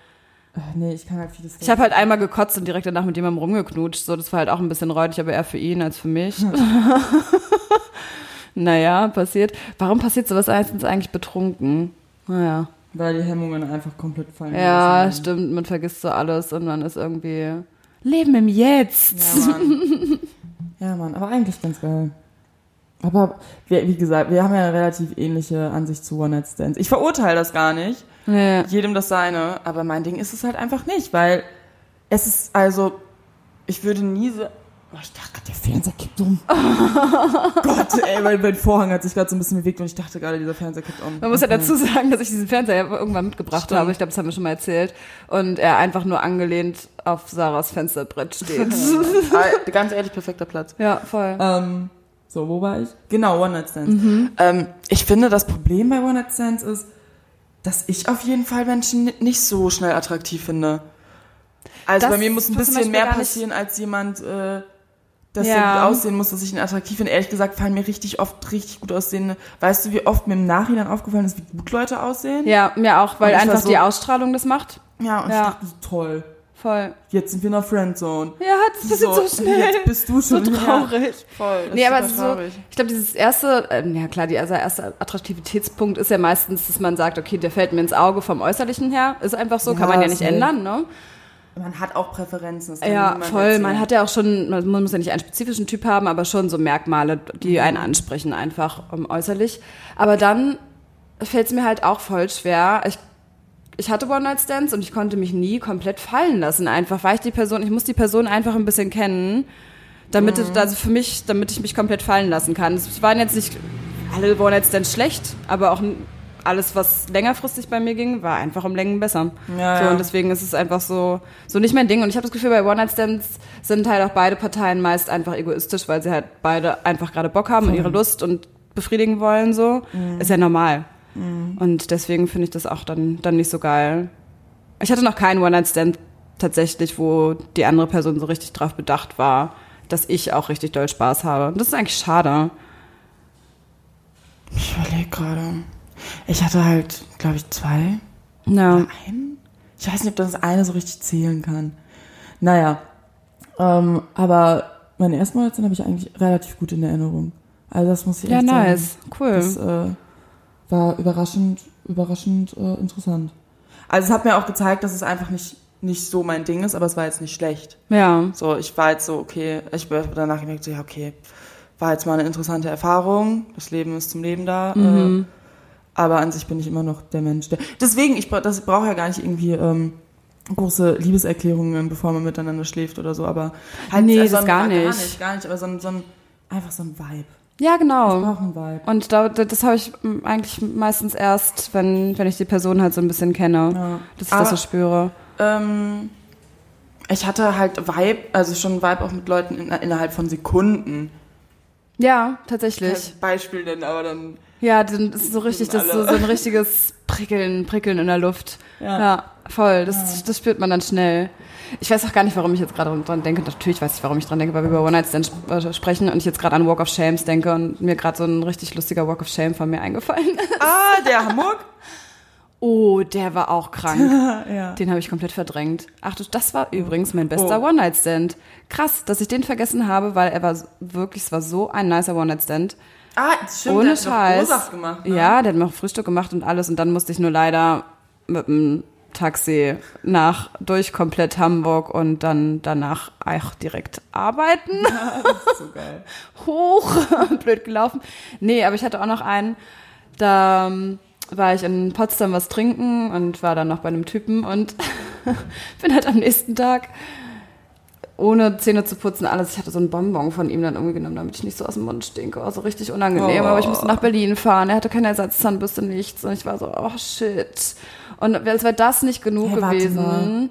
Ach, nee, ich kann halt vieles Ich habe halt einmal gekotzt und direkt danach mit jemandem rumgeknutscht. So, das war halt auch ein bisschen räudig, aber eher für ihn als für mich. naja, passiert. Warum passiert sowas meistens eigentlich betrunken? Naja. Weil die Hemmungen einfach komplett fallen. Ja, lassen. stimmt, man vergisst so alles und man ist irgendwie Leben im Jetzt. Ja, Mann. ja, Mann, aber eigentlich ganz geil. Aber wie, gesagt, wir haben ja eine relativ ähnliche Ansicht zu One-Night-Stands. Ich verurteile das gar nicht. Ja. Jedem das seine. Aber mein Ding ist es halt einfach nicht, weil es ist, also, ich würde nie so. Oh, ich dachte gerade, der Fernseher kippt um. Gott, ey, mein, mein Vorhang hat sich gerade so ein bisschen bewegt und ich dachte gerade, dieser Fernseher kippt um. Man muss ja dazu sagen, dass ich diesen Fernseher irgendwann mitgebracht Stimmt. habe. Ich glaube, das haben wir schon mal erzählt. Und er einfach nur angelehnt auf Sarahs Fensterbrett steht. Ah, Ganz ehrlich, perfekter Platz. ja, voll. Ähm, so, wo war ich? Genau, One-Night-Stands. Ähm, ich finde, das Problem bei One-Night-Stands ist, dass ich auf jeden Fall Menschen ni- nicht so schnell attraktiv finde. Also Das bei mir muss ein bisschen mehr passieren, als jemand, äh, dass Ja. der gut aussehen muss, dass ich ihn attraktiv finde. Ehrlich gesagt fallen mir richtig oft richtig gut aussehende. Weißt du, wie oft mir im Nachhinein aufgefallen ist, wie gut Leute aussehen? Ja, mir auch, weil einfach so- die Ausstrahlung das macht. Ja, und Ja. ich dachte, toll. Voll. Jetzt sind wir in der Friendzone. Ja, das ist so, so schnell. Jetzt bist du so schon traurig. Ja, voll. Das Nee, ist aber so, ich glaube, dieses erste, ähm, ja klar, die, also erste Attraktivitätspunkt ist ja meistens, dass man sagt, okay, der fällt mir ins Auge vom Äußerlichen her. Ist einfach so, kann Ja, man ja nicht safe. ändern, ne? Man hat auch Präferenzen. das kann Ja, voll. erzählen. Man hat ja auch schon, man muss ja nicht einen spezifischen Typ haben, aber schon so Merkmale, die einen ansprechen, einfach äußerlich. Aber dann fällt es mir halt auch voll schwer. Ich, ich hatte One-Night-Stands und ich konnte mich nie komplett fallen lassen, einfach, weil ich die Person, ich muss die Person einfach ein bisschen kennen, damit, es- also für mich, damit ich mich komplett fallen lassen kann. Es waren jetzt nicht alle One-Night-Stands schlecht, aber auch alles, was längerfristig bei mir ging, war einfach um Längen besser. Ja, so, ja. und deswegen ist es einfach so, so nicht mein Ding. Und ich habe das Gefühl, bei One-Night-Stands sind halt auch beide Parteien meist einfach egoistisch, weil sie halt beide einfach gerade Bock haben und ihre Lust und befriedigen wollen, so. Mhm. Ist ja normal. Und deswegen finde ich das auch dann, dann nicht so geil. Ich hatte noch keinen One-Night-Stand tatsächlich, wo die andere Person so richtig drauf bedacht war, dass ich auch richtig doll Spaß habe. Und das ist eigentlich schade. Ich überlege gerade. Ich hatte halt, glaube ich, zwei. Ja. Ein? Ich weiß nicht, ob das eine so richtig zählen kann. Naja. Ähm, aber meine ersten Monate habe ich eigentlich relativ gut in Erinnerung. Also das muss ich Ja, echt sagen. nice. Cool. Das äh, war überraschend, überraschend äh, interessant. Also es hat mir auch gezeigt, dass es einfach nicht, nicht so mein Ding ist, aber es war jetzt nicht schlecht. Ja. So, ich war jetzt so, okay, ich bin danach gemerkt, so, ja, okay, war jetzt mal eine interessante Erfahrung. Das Leben ist zum Leben da. Mhm. Äh, aber an sich bin ich immer noch der Mensch. Der, deswegen, ich das brauche ja gar nicht irgendwie ähm, große Liebeserklärungen, bevor man miteinander schläft oder so. Aber halt Nee, äh, das gar Gar nicht. nicht, gar nicht. Aber so ein, so ein einfach so ein Vibe. Ja, genau. brauche einen Vibe. Und da, das habe ich mm, eigentlich meistens erst, wenn, wenn ich die Person halt so ein bisschen kenne, Ja. dass ich Aber- das so spüre. Ähm, ich hatte halt Vibe, also schon Vibe auch mit Leuten in, innerhalb von Sekunden. Ja, tatsächlich. Beispiel denn, aber dann. Ja, dann ist es so richtig, das ist so, so ein richtiges Prickeln, Prickeln in der Luft. Ja. Ja, voll. Das, das spürt man dann schnell. Ich weiß auch gar nicht, warum ich jetzt gerade dran denke. Natürlich weiß ich, warum ich dran denke, weil wir über One Night Stand sp- äh, sprechen und ich jetzt gerade an Walk of Shames denke und mir gerade so ein richtig lustiger Walk of Shame von mir eingefallen ist. Ah, der Hamburg? Oh, der war auch krank. ja. Den habe ich komplett verdrängt. Ach du, das war übrigens mein bester Oh. One-Night-Stand. Krass, dass ich den vergessen habe, weil er war wirklich, es war so ein nicer One-Night-Stand. Ah, stimmt, Ohne der hat Scheiß. Ursache gemacht. Ne? Ja, der hat mir auch Frühstück gemacht und alles und dann musste ich nur leider mit dem Taxi nach durch komplett Hamburg und dann danach auch direkt arbeiten. So geil. Hoch, blöd gelaufen. Nee, aber ich hatte auch noch einen, da ähm, war ich in Potsdam was trinken und war dann noch bei einem Typen und bin halt am nächsten Tag ohne Zähne zu putzen, alles. Ich hatte so einen Bonbon von ihm dann irgendwie genommen, damit ich nicht so aus dem Mund stinke. Also richtig unangenehm. Oh. Aber ich musste nach Berlin fahren. Er hatte keine Ersatzzahnbürste, nichts. Und ich war so, oh shit. Und als wäre das nicht genug hey, gewesen.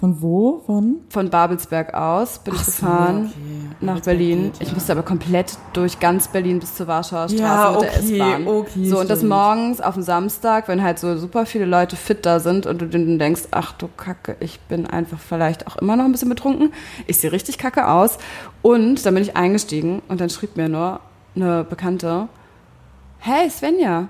Von wo? Von? Von Babelsberg aus bin Ach ich gefahren so, okay. nach Berlin. Geht, ja. Ich musste aber komplett durch ganz Berlin bis zur Warschauer Straße ja, okay, mit der S-Bahn. Okay, so, und das morgens auf dem Samstag, wenn halt so super viele Leute fit da sind und du dann denkst, ach du Kacke, ich bin einfach vielleicht auch immer noch ein bisschen betrunken. Ich sehe richtig kacke aus. Und dann bin ich eingestiegen und dann schrieb mir nur eine Bekannte, hey Svenja,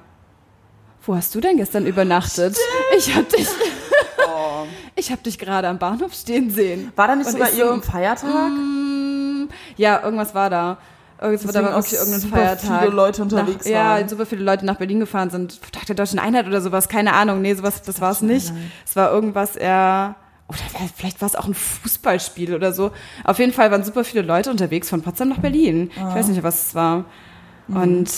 wo hast du denn gestern übernachtet? Stimmt. Ich hab dich ich habe dich gerade am Bahnhof stehen sehen. War da nicht und sogar irgendein so, Feiertag? Mm, ja, irgendwas war da. Irgendwas war da wirklich irgendein super Feiertag. viele Leute unterwegs nach, waren. Ja, super viele Leute nach Berlin gefahren sind. Tag der Deutschen Einheit oder sowas, keine Ahnung. Nee, sowas, das war es nicht. Es war irgendwas eher oder vielleicht war es auch ein Fußballspiel oder so. Auf jeden Fall waren super viele Leute unterwegs von Potsdam nach Berlin. Ah. Ich weiß nicht, was es war. Mhm. Und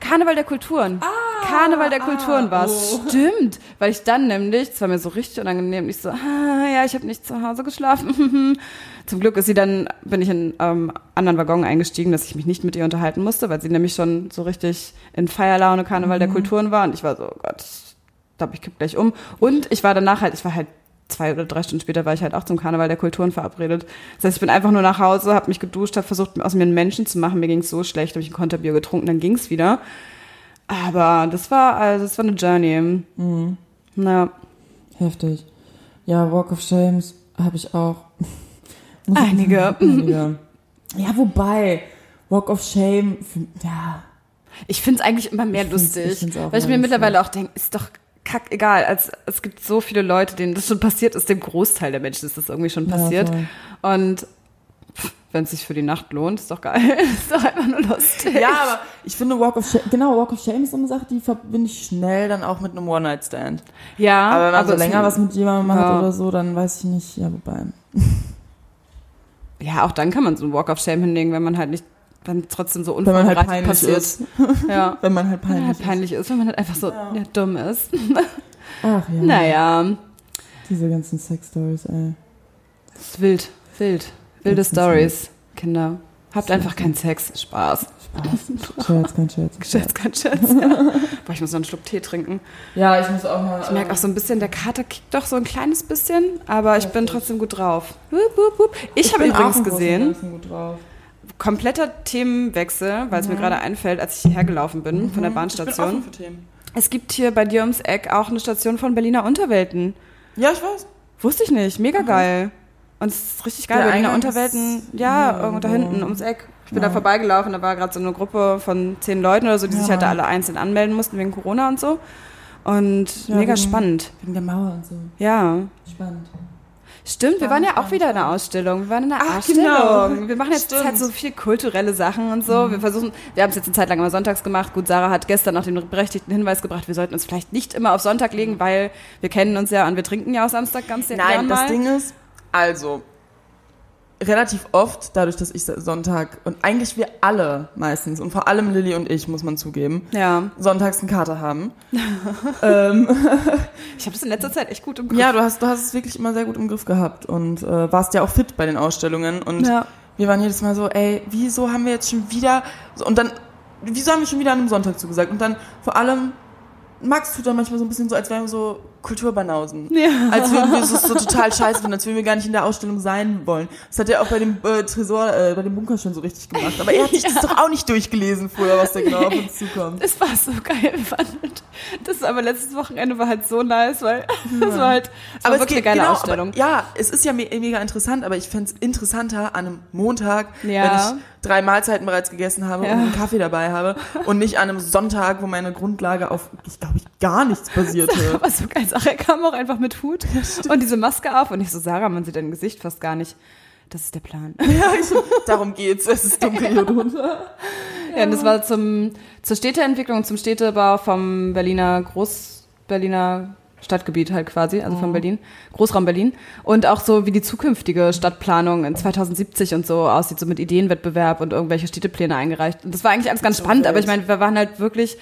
Karneval der Kulturen. Ah, Karneval der Kulturen ah, war es. Oh. Stimmt. Weil ich dann nämlich, es war mir so richtig unangenehm, ich so, ah, ja, ich habe nicht zu Hause geschlafen. Zum Glück ist sie dann, bin ich in ähm, anderen Waggon eingestiegen, dass ich mich nicht mit ihr unterhalten musste, weil sie nämlich schon so richtig in Feierlaune Karneval mhm. der Kulturen war. Und ich war so, oh Gott, ich glaube, ich kipp gleich um. Und ich war danach halt, ich war halt zwei oder drei Stunden später war ich halt auch zum Karneval der Kulturen verabredet. Das heißt, ich bin einfach nur nach Hause, habe mich geduscht, habe versucht, aus mir einen Menschen zu machen. Mir ging es so schlecht, habe ich ein Konterbier getrunken, dann ging es wieder. Aber das war, also das war eine Journey. Mhm. Ja. Heftig. Ja, Walk of Shames habe ich auch. Einige. Einige. Ja, wobei, Walk of Shame, ja. Ich finde es eigentlich immer mehr ich lustig. Ich weil ich mir mittlerweile auch denke, ist doch kack egal. Als, es gibt so viele Leute, denen das schon passiert ist, dem Großteil der Menschen ist das irgendwie schon passiert. Ja, und wenn es sich für die Nacht lohnt, ist doch geil. ist doch einfach nur lustig. Ja, aber ich finde Walk of Shame, genau, Walk of Shame ist so eine Sache, die verbinde ich schnell dann auch mit einem One-Night-Stand. Ja. Aber wenn man so länger was mit jemandem macht ja. oder so, dann weiß ich nicht, ja, wobei. Ja, auch dann kann man so einen Walk of Shame hinlegen, wenn man halt nicht dann trotzdem so unvorbereitet wenn man halt passiert. Ist. Ja. wenn man halt peinlich, wenn man halt peinlich ist. ist. wenn man halt einfach so ja. Ja, dumm ist. Ach ja. Naja. Diese ganzen Sex-Stories, ey. Das ist wild, wild. Wilde Stories, Kinder. Habt einfach keinen Sex. Spaß. Spaß. Scherz, kein Scherz. Scherz, kein Scherz. Ja. Boah, ich muss noch einen Schluck Tee trinken. Ja, ich muss auch mal. Ich merke auch so ein bisschen, der Kater kickt doch so ein kleines bisschen, aber ich bin trotzdem gut drauf. Wup, wup, wup. Ich, ich habe übrigens gesehen. Gut drauf kompletter Themenwechsel, weil es mhm. mir gerade einfällt, als ich hierher gelaufen bin mhm. von der mhm. Bahnstation. Ich bin für Themen. Es gibt hier bei dir ums Eck auch eine Station von Berliner Unterwelten. Ja, ich weiß. Wusste ich nicht. Mega mhm. geil. Und es ist richtig geil. Der Berliner Unterwelten, ja, irgendwo da hinten ums Eck. Ich bin ja. da vorbeigelaufen, da war gerade so eine Gruppe von zehn Leuten oder so, die ja. sich halt da alle einzeln anmelden mussten wegen Corona und so. Und mega wegen, spannend. Wegen der Mauer und so. Ja. Spannend. Stimmt, wir waren ja auch wieder in der Ausstellung. Wir waren in der Ach, Ausstellung. Genau. Wir machen jetzt halt so viel kulturelle Sachen und so. Mhm. Wir versuchen, wir haben es jetzt eine Zeit lang immer sonntags gemacht. Gut, Sarah hat gestern noch den berechtigten Hinweis gebracht, wir sollten uns vielleicht nicht immer auf Sonntag legen, weil wir kennen uns ja und wir trinken ja auch Samstag ganz sehr Nein, das Ding ist, also, relativ oft, dadurch, dass ich Sonntag und eigentlich wir alle meistens und vor allem Lilly und ich, muss man zugeben, ja. sonntags eine Karte haben. ähm, ich habe es in letzter Zeit echt gut im Griff. Ja, du hast, du hast es wirklich immer sehr gut im Griff gehabt und äh, warst ja auch fit bei den Ausstellungen und ja. wir waren jedes Mal so, ey, wieso haben wir jetzt schon wieder und dann, wieso haben wir schon wieder an einem Sonntag zugesagt und dann vor allem Max tut dann manchmal so ein bisschen so, als wären wir so Kulturbanausen. Ja. Als würden wir so, so total scheiße finden, als würden wir gar nicht in der Ausstellung sein wollen. Das hat er auch bei dem äh, Tresor, äh, bei dem Bunker schon so richtig gemacht. Aber er hat sich ja. das doch auch nicht durchgelesen vorher, was da genau auf uns zukommt. Es war so geil, fand Das aber letztes Wochenende war halt so nice, weil ja. das war halt das aber war wirklich geht, eine geile genau, Ausstellung. Aber, ja, es ist ja me mega interessant, aber ich fände es interessanter an einem Montag, ja. wenn ich drei Mahlzeiten bereits gegessen habe ja. und einen Kaffee dabei habe und nicht an einem Sonntag, wo meine Grundlage auf, ich glaube ich, gar nichts basierte. Aber so geil, Sache, kam auch einfach mit Hut ja, und diese Maske auf und ich so, Sarah, man sieht dein Gesicht fast gar nicht. Das ist der Plan. Ja, ich, darum geht's. Es ist dunkel hier drunter. Ja, ja, und das war zum, zur Städteentwicklung, zum Städtebau vom Berliner Groß, Berliner Stadtgebiet halt quasi, also von mhm. Berlin, Großraum Berlin. Und auch so, wie die zukünftige Stadtplanung in 2070 und so aussieht, so mit Ideenwettbewerb und irgendwelche Städtepläne eingereicht. Und das war eigentlich alles ganz spannend, aber ich meine, wir waren halt wirklich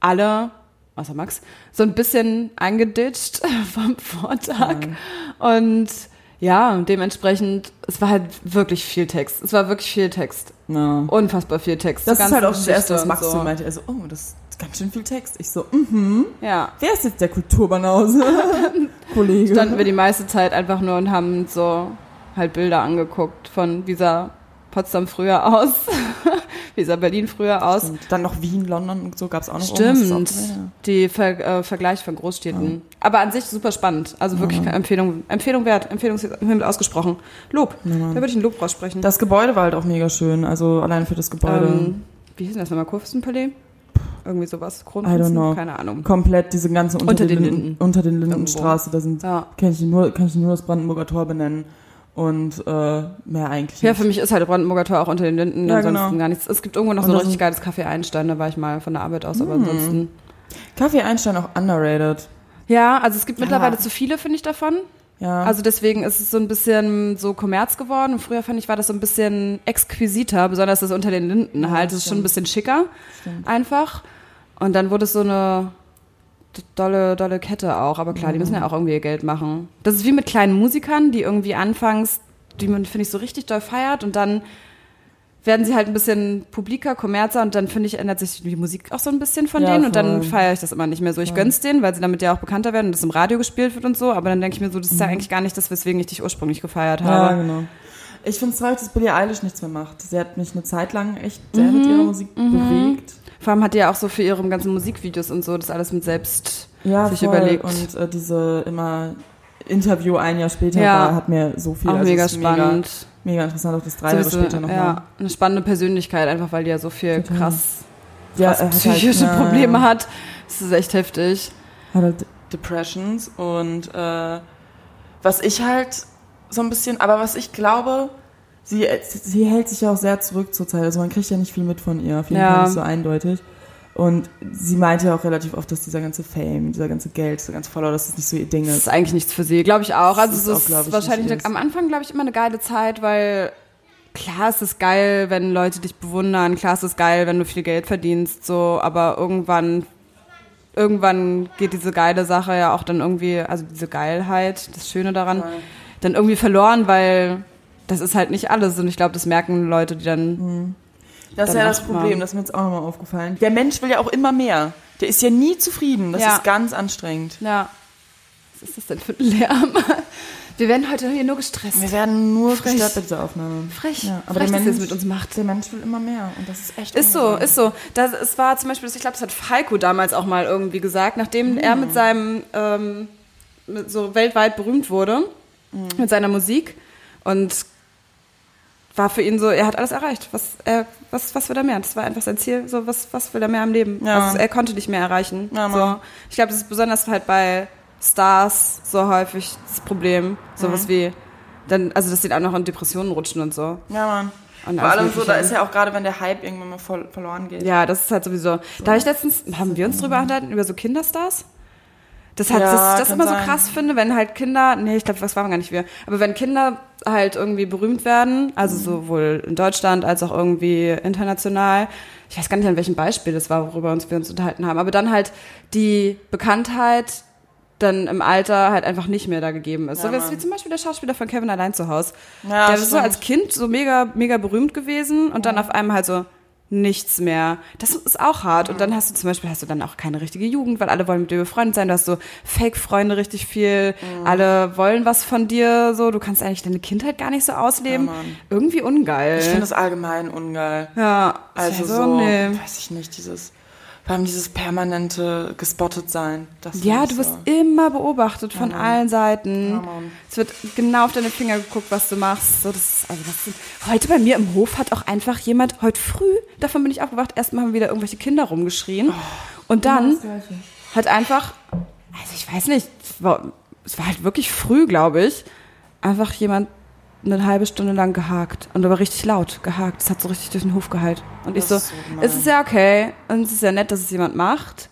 alle außer Max, so ein bisschen eingeditscht vom Vortag. Und ja, dementsprechend, es war halt wirklich viel Text. Es war wirklich viel Text. Ja. Unfassbar viel Text. Das ist halt auch das Erste, was Max so meinte. Er so, oh, das ganz schön viel Text. Ich so, mhm. Ja. Wer ist jetzt der Kulturbanause? Kollege. Standen wir die meiste Zeit einfach nur und haben so halt Bilder angeguckt von wie sah Potsdam früher aus, wie sah Berlin früher aus. Und dann noch Wien, London und so gab es auch noch. Stimmt, auch- ja. die Ver äh, Vergleich von Großstädten. Aber an sich super spannend. Also wirklich keine Empfehlung, Empfehlung wert, Empfehlungshymne ausgesprochen. Lob. Da würde ich ein Lob raussprechen. Das Gebäude war halt auch mega schön. Also allein für das Gebäude. ähm, wie hieß denn das nochmal? Kurfürstenpalais? Irgendwie sowas. I don't Kronprinzen? know. Keine Ahnung. komplett diese ganze unter, Unter den, den Linden, unter den Lindenstraße, da sind Ja. kann ich nur kann ich nur das Brandenburger Tor benennen und äh, mehr eigentlich Ja, nicht. für mich ist halt Brandenburger Tor auch unter den Linden, Ja, ansonsten genau. gar nichts. Es gibt irgendwo noch Und so ein richtig geiles Café Einstein, da war ich mal von der Arbeit aus, Hm. aber ansonsten. Kaffee Einstein auch underrated. Ja, also es gibt Ja. mittlerweile zu viele, finde ich, davon. Ja. Also deswegen ist es so ein bisschen so Kommerz geworden. Und früher fand ich, war das so ein bisschen exquisiter, besonders das unter den Linden halt. Das das ist schon ein bisschen schicker Stimmt. einfach. Und dann wurde es so eine dolle, dolle Kette auch. Aber klar, die müssen Mhm. ja auch irgendwie ihr Geld machen. Das ist wie mit kleinen Musikern, die irgendwie anfangs, die man, finde ich, so richtig doll feiert und dann werden sie halt ein bisschen publiker, kommerzer und dann finde ich, ändert sich die Musik auch so ein bisschen von Ja, denen und dann voll. feiere ich das immer nicht mehr so. Ich Voll. gönn's denen, weil sie damit ja auch bekannter werden und das im Radio gespielt wird und so, aber dann denke ich mir so, das ist Mhm. ja eigentlich gar nicht das, weswegen ich dich ursprünglich gefeiert ja, habe. genau. Ich finde es traurig, dass Billie Eilish nichts mehr macht. Sie hat mich eine Zeit lang echt sehr Mhm. mit ihrer Musik bewegt. Vor allem hat die ja auch so für ihre ganzen Musikvideos und so das alles mit selbst Ja, sich voll. überlegt. Und äh, diese immer Interview ein Jahr später Ja. war, hat mir so viel. auch also mega ist mega, spannend. mega interessant, auch das drei Jahre Sowieso, später nochmal. ja, eine spannende Persönlichkeit, einfach weil die ja so viel Total. krass, krass psychische halt, Probleme ja. hat. Das ist echt heftig. hat halt Depressions und äh, was ich halt so ein bisschen, aber was ich glaube, sie, sie hält sich ja auch sehr zurück zurzeit. Also man kriegt ja nicht viel mit von ihr, auf jeden. Fall nicht so eindeutig. Und sie meinte ja auch relativ oft, dass dieser ganze Fame, dieser ganze Geld, dieser ganze Follower, dass das nicht so ihr Ding Das ist. ist eigentlich nichts für sie, glaube ich auch. Also Das es ist auch, ist glaub ich, wahrscheinlich eine, am Anfang, glaube ich, immer eine geile Zeit, weil klar ist es geil, wenn Leute dich bewundern, klar ist es geil, wenn du viel Geld verdienst, so, aber irgendwann irgendwann geht diese geile Sache ja auch dann irgendwie, also diese Geilheit, das Schöne daran, Voll. dann irgendwie verloren, weil das ist halt nicht alles und ich glaube, das merken Leute, die dann Das ist ja das macht man- Problem, das ist mir jetzt auch nochmal aufgefallen. Der Mensch will ja auch immer mehr. Der ist ja nie zufrieden. Das Ja. ist ganz anstrengend. Ja. Was ist das denn für ein Lärm? Wir werden heute hier nur gestresst. Wir werden nur Frech. gestört bei dieser Aufnahme. Frech. Ja, aber Frech, der Mensch, mit uns macht. der Mensch will immer mehr. Und das ist echt Ist so, ist so. Das, es war zum Beispiel, ich glaube, das hat Falco damals auch mal irgendwie gesagt, nachdem er mit seinem, ähm, mit so weltweit berühmt wurde, mit seiner Musik und war für ihn so, er hat alles erreicht. Was, er, was, was will er mehr? Das war einfach sein Ziel. So, was, was will er mehr im Leben? Ja. Also, er konnte nicht mehr erreichen. Ja, so. Ich glaube, das ist besonders halt bei Stars so häufig das Problem. Sowas wie, dann, also dass die dann auch noch in Depressionen rutschen und so. Ja, Mann. Und Vor allem so, da ist ja auch gerade, wenn der Hype irgendwann mal voll, verloren geht. Ja, das ist halt sowieso. Da habe ich letztens, haben wir uns drüber unterhalten, über so Kinderstars? Das hat, Ja, das, das immer so sein. krass finde, wenn halt Kinder, nee, ich glaube, das waren gar nicht wir, aber wenn Kinder halt irgendwie berühmt werden, also Mhm. sowohl in Deutschland als auch irgendwie international, ich weiß gar nicht, an welchem Beispiel das war, worüber uns wir uns unterhalten haben, aber dann halt die Bekanntheit dann im Alter halt einfach nicht mehr da gegeben ist. Ja, so wie, wie zum Beispiel der Schauspieler von Kevin allein zu Hause. Ja, der ist so als Kind so mega, mega berühmt gewesen und dann auf einmal halt so nichts mehr. Das ist auch hart. Und dann hast du zum Beispiel hast du dann auch keine richtige Jugend, weil alle wollen mit dir befreundet sein. Du hast so Fake-Freunde richtig viel. Mhm. Alle wollen was von dir. So, du kannst eigentlich deine Kindheit gar nicht so ausleben. Ja. Irgendwie ungeil. Ich finde das allgemein ungeil. ja, Also so, so, nee. weiß ich nicht, dieses, vor allem dieses permanente gespottet sein. Ja, du wirst so. immer beobachtet von Mann. allen Seiten. Ja, es wird genau auf deine Finger geguckt, was du machst. So, das also das heute bei mir im Hof hat auch einfach jemand, heute früh, davon bin ich aufgewacht, erstmal haben wieder irgendwelche Kinder rumgeschrien. Oh. Und dann hat einfach, also ich weiß nicht, es war, es war halt wirklich früh, glaube ich, einfach jemand eine halbe Stunde lang gehakt. Und aber richtig laut gehakt. Es hat so richtig durch den Hof geheilt. Und ich Das so, ist so es ist ja okay und es ist ja nett, dass es jemand macht.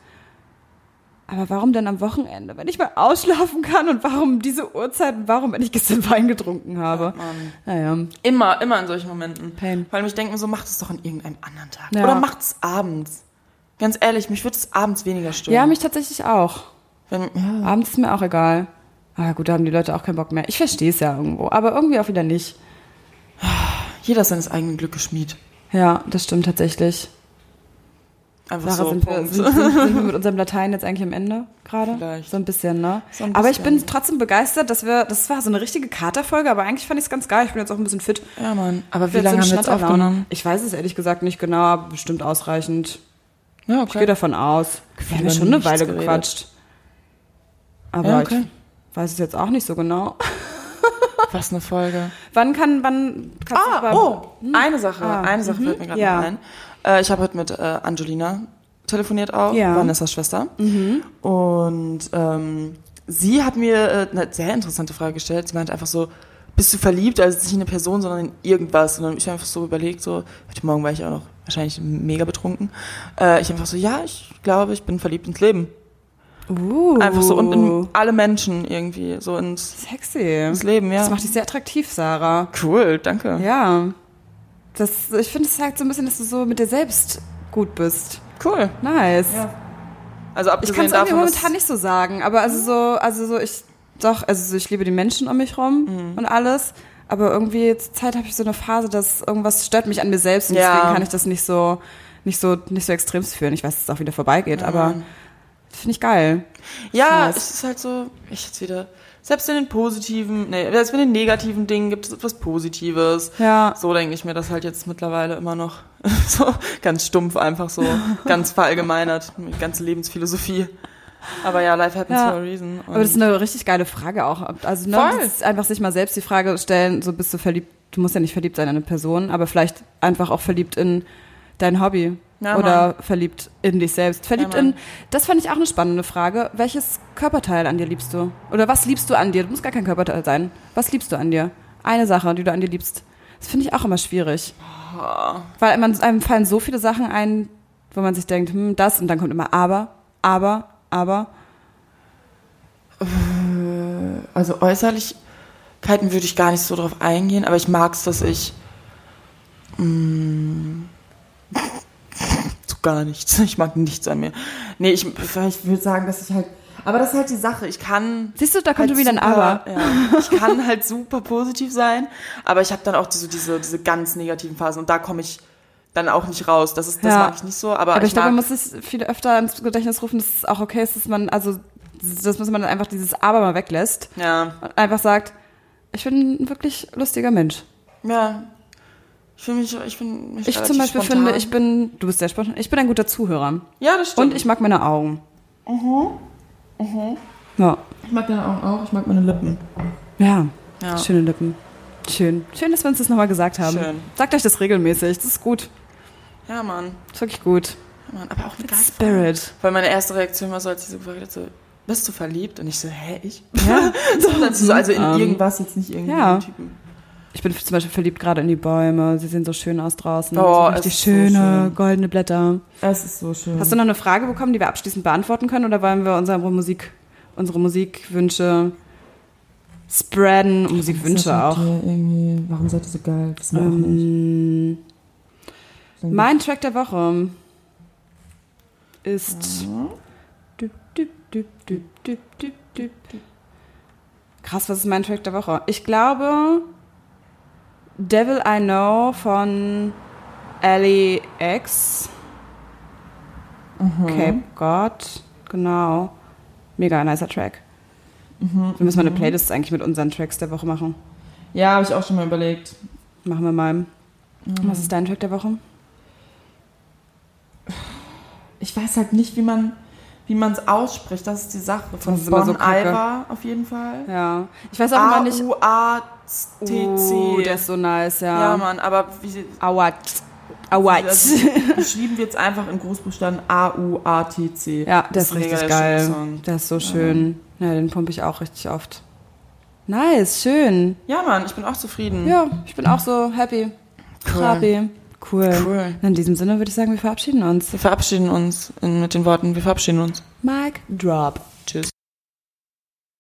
Aber warum denn am Wochenende, wenn ich mal ausschlafen kann und warum diese Uhrzeit und warum, wenn ich gestern Wein getrunken habe? Mann. Naja, Immer, immer in solchen Momenten. Pain. Weil ich denke mir so, macht es doch an irgendeinem anderen Tag. Ja. Oder macht es abends. Ganz ehrlich, mich würde es abends weniger stören. Ja, mich tatsächlich auch. Wenn, ja. Abends ist mir auch egal. Aber gut, da haben die Leute auch keinen Bock mehr. Ich verstehe es ja irgendwo, aber irgendwie auch wieder nicht. Jeder ist seines eigenen Glückes Schmied. Ja, das stimmt tatsächlich. Einfach Sarah, so, sind, wir, sind, sind, sind wir mit unserem Latein jetzt eigentlich am Ende gerade? Vielleicht. So ein bisschen, ne? So ein Aber ich bisschen. bin trotzdem begeistert, dass wir, das war so eine richtige Katerfolge, aber eigentlich fand ich es ganz geil. Ich bin jetzt auch ein bisschen fit. Ja, Mann. Aber wie lange haben wir jetzt aufgenommen? Ich weiß es ehrlich gesagt nicht genau, aber bestimmt ausreichend. Ja, Ich gehe davon aus. Wir haben ja schon eine Weile geredet. gequatscht. Aber Ja, okay. ich weiß es jetzt auch nicht so genau. Was eine Folge. Wann kann, wann kannst du Ah, oh, eine Sache. Ah, eine Sache fällt mir gerade ja. ein. Äh, ich habe heute mit äh, Angelina telefoniert auch, Ja. Mhm. Vanessas Schwester. Und ähm, sie hat mir äh, eine sehr interessante Frage gestellt. Sie meinte einfach so, bist du verliebt? Also nicht in eine Person, sondern in irgendwas. Und dann hab ich einfach so überlegt, so, heute Morgen war ich auch noch wahrscheinlich mega betrunken. Äh, ich einfach so, ja, ich glaube, ich bin verliebt ins Leben. Uh, Einfach so und in alle Menschen irgendwie, so ins, Sexy. ins Leben, ja. Das macht dich sehr attraktiv, Sarah. Cool, danke. Ja. Das, ich finde, es zeigt so ein bisschen, dass du so mit dir selbst gut bist. Cool. Nice. Ja. Also Ich abgesehen kann es irgendwie davon, momentan nicht so sagen, aber also so, also so ich doch, also so, ich liebe die Menschen um mich rum Mhm. und alles, aber irgendwie zur Zeit habe ich so eine Phase, dass irgendwas stört mich an mir selbst und Ja. deswegen kann ich das nicht so nicht so nicht so extrem führen. Ich weiß, dass es auch wieder vorbeigeht, aber finde ich geil. Ja, Nice. es ist halt so, ich jetzt wieder, selbst in den positiven, nee, selbst in den negativen Dingen gibt es etwas Positives. Ja. So denke ich mir das halt jetzt mittlerweile immer noch. so ganz stumpf einfach so, ganz verallgemeinert, mit ganze Lebensphilosophie. Aber ja, life happens Ja. for a reason. Aber das ist eine richtig geile Frage auch. Also ne, Voll. das ist einfach sich mal selbst die Frage stellen, so bist du verliebt, du musst ja nicht verliebt sein in eine Person, aber vielleicht einfach auch verliebt in dein Hobby. Ja, oder verliebt in dich selbst. Verliebt Mann. in, das fand ich auch eine spannende Frage. Welches Körperteil an dir liebst du? Oder was liebst du an dir? Du musst gar kein Körperteil sein. Was liebst du an dir? Eine Sache, die du an dir liebst. Das finde ich auch immer schwierig. Weil man, einem fallen so viele Sachen ein, wo man sich denkt, hm, das und dann kommt immer aber, aber, aber. Also Äußerlichkeiten würde ich gar nicht so drauf eingehen, aber ich mag es, dass ich mm, so gar nichts. Ich mag nichts an mir. Nee, ich, ich würde sagen, dass ich halt. Aber das ist halt die Sache. Ich kann. Siehst du, da kommt halt wieder ein Aber. Ja, ich kann halt super positiv sein, aber ich habe dann auch diese, diese, diese ganz negativen Phasen und da komme ich dann auch nicht raus. Das ist, das Ja. mag ich nicht so. Aber, Aber ich, glaube, man muss sich viel öfter ins Gedächtnis rufen, dass es auch okay ist, dass man, also, dass man einfach dieses Aber mal weglässt ja, und einfach sagt, ich bin ein wirklich lustiger Mensch. ja. Ich finde mich, ich bin mich Ich zum Beispiel spontan. finde, ich bin, du bist sehr spontan, ich bin ein guter Zuhörer. Ja, das stimmt. Und ich mag meine Augen. Mhm. Ja. Ich mag deine Augen auch, ich mag meine Lippen. Ja. Ja. Schöne Lippen. Schön. Schön, dass wir uns das nochmal gesagt haben. Schön. Sagt euch das regelmäßig. Das ist gut. Ja, Mann. Das ist wirklich gut. Ja, Mann. Aber auch Frage. Spirit. Weil meine erste Reaktion war so, als sie so gefragt hat, so, bist du verliebt? Und ich so, hä, ich? Ja. so, dann so, also in Ähm, irgendwas, jetzt nicht irgendwie ja. Typen. Ich bin zum Beispiel verliebt gerade in die Bäume. Sie sehen so schön aus draußen. Oh, so richtig ist so schöne, schön. goldene Blätter. Es ist so schön. Hast du noch eine Frage bekommen, die wir abschließend beantworten können? Oder wollen wir unsere Musik, unsere Musikwünsche spreaden? Und Musikwünsche auch. Warum seid ihr so geil? Wir auch nicht. Ähm, mein Track der Woche ist. Krass, was ist mein Track der Woche? Ich glaube, Devil I Know von Ellie X. Cape God, genau. Mega nicer Track. Wir müssen mal eine Playlist eigentlich mit unseren Tracks der Woche machen. Ja, habe ich auch schon mal überlegt. Machen wir mal. Was ist dein Track der Woche? Ich weiß halt nicht, wie man wie man es ausspricht. Das ist die Sache. Von Das ist immer Bon so. Iver auf jeden Fall. Ja. Ich weiß auch immer nicht. A-U-A-T-C. Oh, der ist so nice, ja. ja, Mann, aber wie, Awat. Awat. Geschrieben wird es einfach in Großbuchstaben A-U-A-T-C. Ja, der ist Das ist ein richtig geil. Der ist so schön. Ja, den pumpe ich auch richtig oft. Nice, schön. ja, Mann, ich bin auch zufrieden. Ja, ich bin auch so happy. Cool. Happy. Cool. Cool. In diesem Sinne würde ich sagen, wir verabschieden uns. Wir verabschieden uns mit den Worten, wir verabschieden uns. Mic drop. Tschüss.